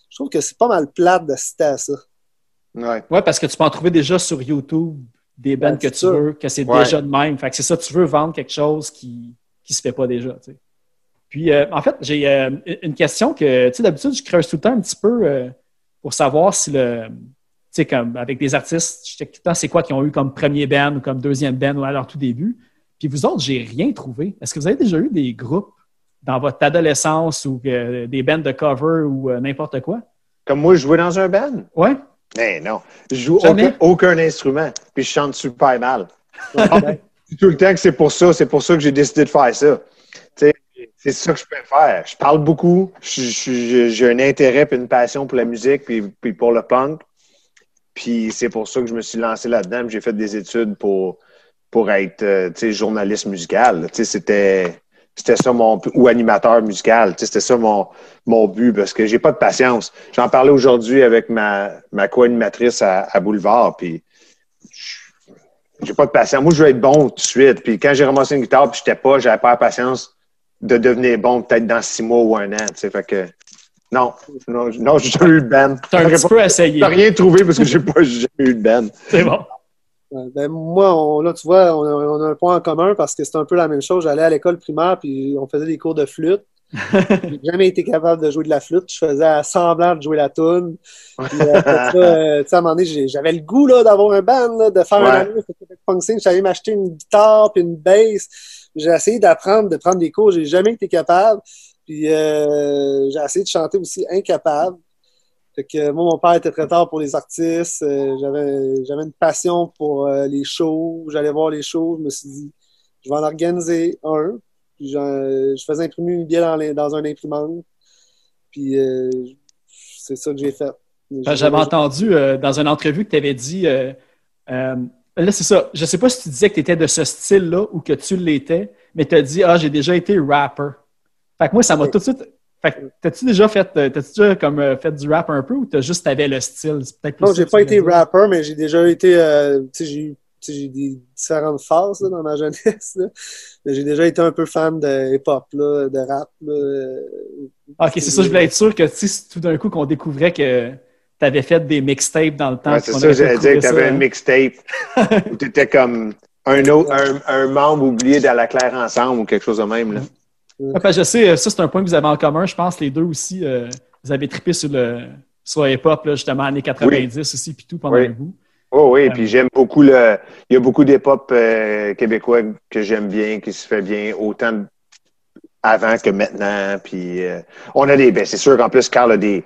Je trouve que c'est pas mal plate d'assister à ça. Ouais. Oui, parce que tu peux en trouver déjà sur YouTube des bands Ouais, que c'est tu ça. veux, que c'est Ouais. déjà de même. Fait que c'est ça, tu veux vendre quelque chose qui ne se fait pas déjà. tu sais. Puis, euh, en fait, j'ai euh, une question que, tu sais, d'habitude, je creuse tout le temps un petit peu euh, pour savoir si le. Tu sais, comme avec des artistes, je tout le temps c'est quoi qu'ils ont eu comme premier band ou comme deuxième band ou à leur tout début. Puis vous autres, j'ai rien trouvé. Est-ce que vous avez déjà eu des groupes dans votre adolescence ou des bands de cover ou n'importe quoi? Comme moi, je jouais dans un band? Ouais? Mais non. Je joue aucun instrument, puis je chante super mal. tout le temps que c'est pour ça, c'est pour ça que j'ai décidé de faire ça. Tu sais, C'est ça que je préfère. Je parle beaucoup, j'ai un intérêt et une passion pour la musique puis, puis pour le punk. Puis c'est pour ça que je me suis lancé là-dedans. J'ai fait des études pour, pour être euh, journaliste musical. C'était c'était ça mon ou animateur musical. C'était ça mon, mon but parce que j'ai pas de patience. J'en parlais aujourd'hui avec ma, ma co-animatrice à, Boulevard. Puis j'ai pas de patience. Moi, je veux être bon tout de suite. Puis quand j'ai ramassé une guitare, puis j'étais pas, j'avais pas la patience de devenir bon peut-être dans six mois ou un an. Tu sais, fait que non, non, non j'ai jamais eu de band. T'as un petit peu essayé. J'ai rien trouvé parce que j'ai pas eu de band. C'est bon. Ben, moi, on- là, tu vois, on a, on a un point en commun parce que c'est un peu la même chose. J'allais à l'école primaire puis on faisait des cours de flûte. J'ai jamais été capable de jouer de la flûte. Je faisais à semblant de jouer la tune. Puis, euh, après ça, euh, à un moment donné, j'avais le goût là, d'avoir un band, là, de faire Ouais. un année. Scene. J'allais m'acheter une guitare puis une bass. J'ai essayé d'apprendre, de prendre des cours. J'ai jamais été capable. Puis euh, j'ai essayé de chanter aussi incapable. Fait que moi, mon père était très tard pour les artistes. Euh, j'avais, j'avais une passion pour euh, les shows. J'allais voir les shows. Je me suis dit, je vais en organiser un. Puis je faisais imprimer une billet dans, dans un imprimante. Puis euh, c'est ça que j'ai fait. J'avais entendu dans une entrevue que tu avais dit. Là, c'est ça. Je sais pas si tu disais que tu étais de ce style-là ou que tu l'étais, mais tu as dit Ah, j'ai déjà été rapper. Fait que moi, ça m'a tout de suite. Fait que t'as-tu déjà fait, euh, t'as-tu déjà comme euh, fait du rap un peu ou t'as juste t'avais le style? Non, j'ai pas été rapper, mais j'ai déjà été. euh, tu sais, j'ai eu j'ai des différentes phases là, dans ma jeunesse. j'ai déjà été un peu fan de hip-hop, de rap. là. Ah, Ok, c'est ça, je voulais être sûr que si tout d'un coup qu'on découvrait que tu avais fait des mixtapes dans le temps. Ouais, c'est ça, j'allais dire que tu avais un mixtape où tu étais comme un, autre, un, un membre oublié dans la claire ensemble ou quelque chose de même. Là. Ouais, je sais, ça, c'est un point que vous avez en commun. Je pense les deux aussi, euh, vous avez trippé sur le, sur hip-hop, justement, années 90 aussi, puis tout pendant Oui. un bout. Oh oui, Euh, puis j'aime beaucoup le. Il y a beaucoup d'hip-hop euh, québécois que j'aime bien, qui se fait bien, autant avant que maintenant. Puis euh, on a des. Ben, c'est sûr qu'en plus, Carl a des.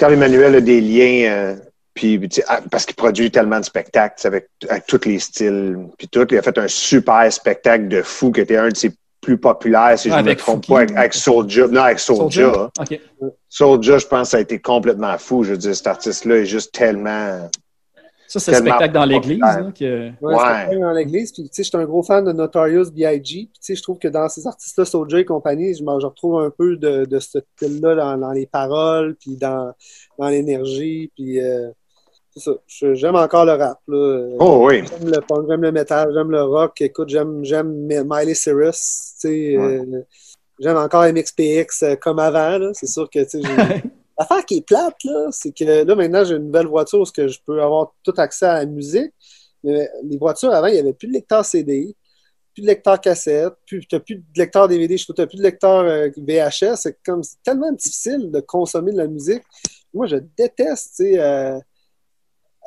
Carl Emmanuel a des liens. euh, puis, ah, parce qu'il produit tellement de spectacles avec, avec tous les styles. Puis tout, il a fait un super spectacle de fou qui était un de ses plus populaires, si je ne me avec trompe pas, avec, avec Soulja. Non, avec Soulja. Soulja? Soulja, je pense que ça a été complètement fou. Je veux dire, cet artiste-là est juste tellement. Ça, c'est le spectacle dans l'église. là, que... Ouais, Ouais. c'était dans l'église. Puis, tu sais, je suis un gros fan de Notorious B.I.G. Puis, tu sais, je trouve que dans ces artistes-là, Soulja et compagnie, je, je retrouve un peu de, de ce style-là dans, dans les paroles, puis dans, dans l'énergie. Puis, euh, c'est ça. J'aime encore le rap. Là. Oh oui. J'aime le punk, j'aime le metal, j'aime le rock. Écoute, j'aime, j'aime Miley Cyrus. Tu sais, euh, j'aime encore MXPX euh, comme avant. Là. C'est sûr que, tu sais, j'ai- L'affaire qui est plate, là, c'est que là, maintenant, j'ai une nouvelle voiture où que je peux avoir tout accès à la musique. Mais les voitures, avant, il n'y avait plus de lecteur CD, plus de lecteur cassette, plus, tu n'as plus de lecteur DVD, je trouve tu n'as plus de lecteur euh, VHS. C'est comme c'est tellement difficile de consommer de la musique. Moi, je déteste, tu sais, euh,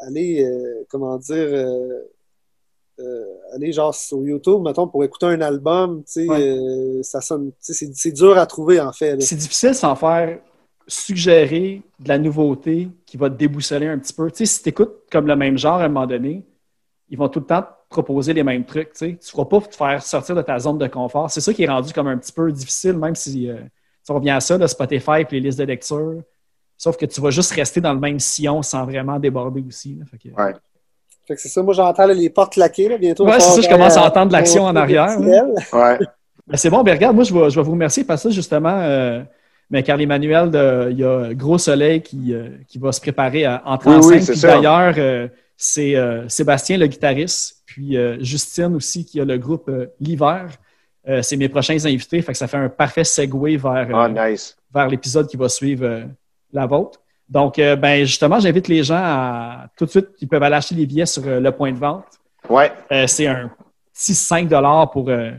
aller, euh, comment dire, euh, aller genre sur YouTube, mettons, pour écouter un album, tu sais, Ouais. ça sonne, c'est- c'est dur à trouver, en fait. là. C'est difficile sans faire suggérer de la nouveauté qui va te déboussoler un petit peu. Tu sais, si tu écoutes comme le même genre à un moment donné, ils vont tout le temps te proposer les mêmes trucs. Tu sais. Tu ne feras pas te faire sortir de ta zone de confort. C'est ça qui est rendu comme un petit peu difficile, même si euh, si on revient à ça, là, Spotify et les listes de lecture. Sauf que tu vas juste rester dans le même sillon sans vraiment déborder aussi. là. Fait que- Ouais. Fait que c'est ça, moi j'entends là, les portes claquer là, bientôt. Ouais, c'est ça, je commence à faire, entendre l'action en arrière. Ouais. Ben, c'est bon, ben regarde, moi je vais, je vais vous remercier parce que ça, justement, euh, mais Carl Emmanuel, de- il y a Gros Soleil qui, euh, qui va se préparer à entrer Oui, en scène. Puis d'ailleurs, euh, c'est euh, Sébastien, le guitariste, puis euh, Justine aussi, qui a le groupe L'Hiver. Euh, c'est mes prochains invités, fait que ça fait un parfait segue vers, Ah, nice. vers l'épisode qui va suivre la vôtre. Donc, euh, ben justement, j'invite les gens à tout de suite, ils peuvent aller acheter les billets sur le point de vente. Ouais. Euh, c'est un petit 5 pour euh,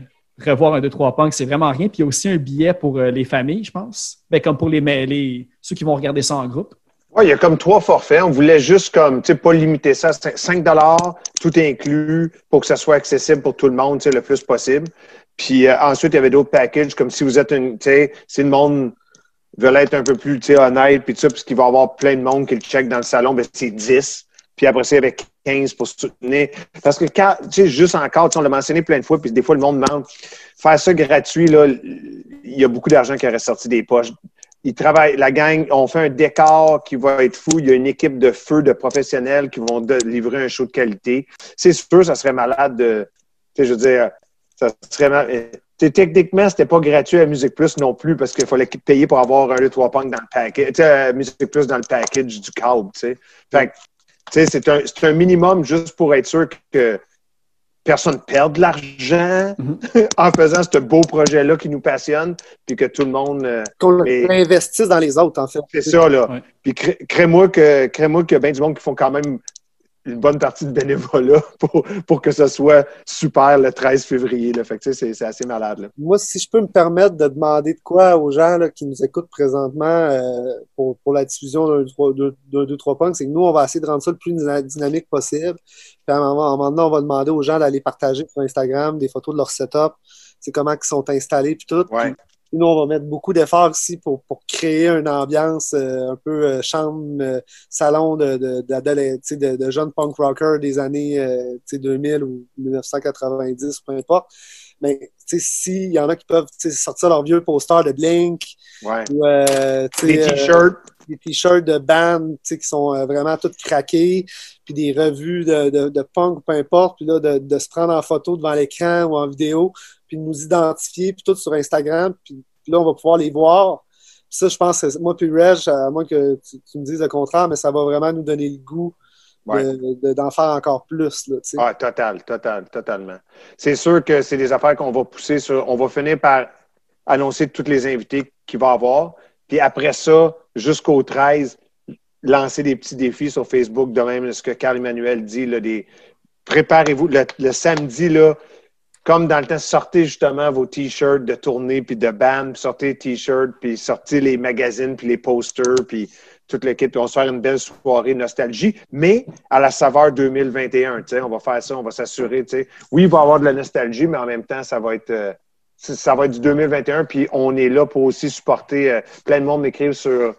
revoir un 2-3 punks. C'est vraiment rien. Puis il y a aussi un billet pour euh, les familles, je pense. Ben, comme pour les, ceux qui vont regarder ça en groupe. Ouais, il y a comme trois forfaits. On voulait juste comme, tu sais, pas limiter ça à 5 dollars, tout inclus, pour que ça soit accessible pour tout le monde, tu sais, le plus possible. Puis euh, ensuite, il y avait d'autres packages, comme si vous êtes une, tu sais, si le monde veut être un peu plus, tu sais, honnête, puis tout ça, parce qu'il va y avoir plein de monde qui le check dans le salon, ben c'est 10. Puis après ça, il y avait 15 pour soutenir. Parce que quand, tu sais, juste encore, on l'a mentionné plein de fois, puis des fois, le monde demande, faire ça gratuit, là, il y a beaucoup d'argent qui aurait sorti des poches. Ils travaillent, la gang, on fait un décor qui va être fou. Il y a une équipe de feu de professionnels qui vont livrer un show de qualité. C'est sûr, ça serait malade de, tu sais, je veux dire, ça serait mal- euh, techniquement, c'était pas gratuit à Musique Plus non plus parce qu'il fallait payer pour avoir un 2 trois punk dans le package. À Musique Plus dans le package du câble, tu sais, c'est un, c'est un minimum juste pour être sûr que personne perde de l'argent Mhm. en faisant ce beau projet-là qui nous passionne, puis que tout le monde. euh, Qu'on investisse dans les autres, en fait. c'est ça, là. Ouais. Puis cré- crée-moi que crée-moi qu'il y a bien du monde qui font quand même une bonne partie de bénévolat pour, pour que ce soit super le 13 février. Là. Fait que, tu sais, c'est, c'est assez malade. Là. Moi, si je peux me permettre de demander de quoi aux gens là, qui nous écoutent présentement euh, pour, pour la diffusion d'un 2-3 punks, c'est que nous, on va essayer de rendre ça le plus dyna- dynamique possible. Puis à un moment, à un moment donné, on va demander aux gens d'aller partager sur Instagram des photos de leur setup, c'est comment ils sont installés, puis tout. Ouais. Puis nous, on va mettre beaucoup d'efforts ici pour, pour créer une ambiance euh, un peu euh, chambre, euh, salon de, de, de, de jeunes punk rockers des années euh, tu sais, 2000 ou 1990, peu importe. Mais tu sais, s'il y en a qui peuvent sortir leurs vieux posters de Blink, Ouais. ou Des t-shirts. des t-shirts de band tu sais, qui sont euh, vraiment toutes craqués, puis des revues de, de, de punk, peu importe, puis là, de, de se prendre en photo devant l'écran ou en vidéo, puis de nous identifier, puis tout sur Instagram, puis, puis là, on va pouvoir les voir. Puis ça, je pense que moi puis Reg, à moins que tu, tu me dises le contraire, mais ça va vraiment nous donner le goût Ouais. de- de- d'en faire encore plus. Là. Ah, total, total, totalement. C'est sûr que c'est des affaires qu'on va pousser sur. On va finir par annoncer tous les invités qu'il va y avoir. Puis après ça, jusqu'au 13, lancer des petits défis sur Facebook, de même ce que Carl Emmanuel dit, là, des préparez-vous le, le samedi, là, comme dans le temps, sortez justement vos t-shirts de tournée puis de band, sortez les t-shirts, puis sortez les magazines, puis les posters, puis toute l'équipe, on se faire une belle soirée nostalgie, mais à la saveur 2021. tu sais, On va faire ça, on va s'assurer. Oui, il va y avoir de la nostalgie, mais en même temps, ça va être, euh, ça va être du 2021, puis on est là pour aussi supporter. euh, plein de monde m'écrivent sur.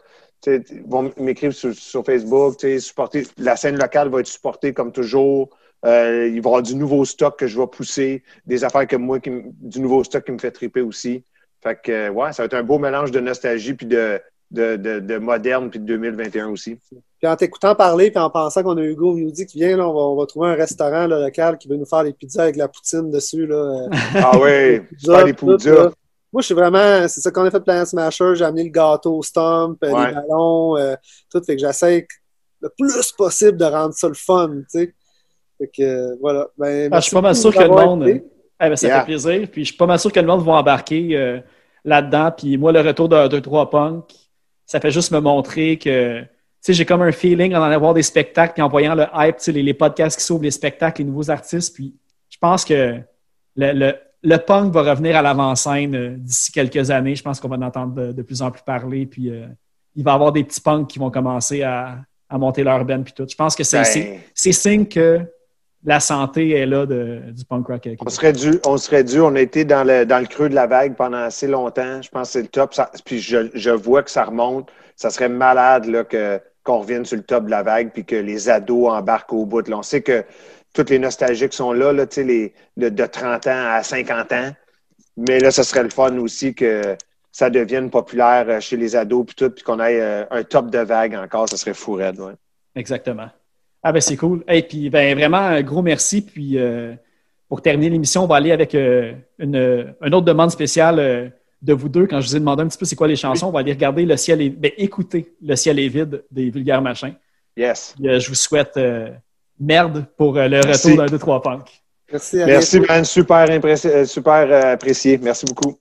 vont m'écrire sur, sur Facebook, supporter. La scène locale va être supportée comme toujours. Euh, il va y avoir du nouveau stock que je vais pousser, des affaires que moi, qui du nouveau stock qui me fait triper aussi. Fait que, euh, ouais, ça va être un beau mélange de nostalgie puis de, de, de, de moderne puis de 2021 aussi. Puis en t'écoutant parler, puis en pensant qu'on a Hugo Mioudi qui vient, là, on, va, on va trouver un restaurant là, local qui veut nous faire des pizzas avec la poutine dessus. Là, euh, Ah oui, faire des pizzas. Moi, je suis vraiment. C'est ça qu'on a fait Planet Smasher. J'ai amené le gâteau au stomp, Ouais. les ballons, euh, tout. Fait que j'essaie le plus possible de rendre ça le fun, tu sais. Fait que voilà. Ben, Ah, je suis pas mal sûr que le monde. eh ben, ça Yeah. fait plaisir. Puis je suis pas mal sûr que le monde va embarquer euh, là-dedans. Puis moi, le retour de 2-3 Punk, ça fait juste me montrer que. Tu sais, j'ai comme un feeling en allant voir des spectacles, puis en voyant le hype, tu sais, les, les podcasts qui s'ouvrent, les spectacles, les nouveaux artistes. Puis je pense que le, le, le punk va revenir à l'avant-scène euh, d'ici quelques années. Je pense qu'on va en entendre de, de plus en plus parler. Puis euh, il va y avoir des petits punks qui vont commencer à, à monter leur band. Puis tout. Je pense que c'est Ben, c'est- c'est signe que la santé est là de- du punk rock. On serait dû, on serait dû. On a été dans le, dans le creux de la vague pendant assez longtemps. Je pense que c'est le top. Ça- puis je, je vois que ça remonte. Ça serait malade là, que, qu'on revienne sur le top de la vague puis que les ados embarquent au bout. Là, on sait que tous les nostalgiques sont là, là les, de, de 30 ans à 50 ans. Mais là, ce serait le fun aussi que ça devienne populaire euh, chez les ados puis tout, puis qu'on ait euh, un top de vague encore. Ça serait fou raide, ouais. Exactement. Ah ben c'est cool. Et puis ben vraiment un gros merci. Puis euh, pour terminer l'émission, on va aller avec euh, une, une autre demande spéciale euh, de vous deux. Quand je vous ai demandé un petit peu c'est quoi les chansons, on va aller regarder le ciel est ben, écouter le ciel est vide des vulgaires machins. Yes. Puis, euh, je vous souhaite euh, merde pour euh, le Merci. retour d'un 2 3 punk. Merci. à Merci, man. Super, super apprécié. Merci beaucoup.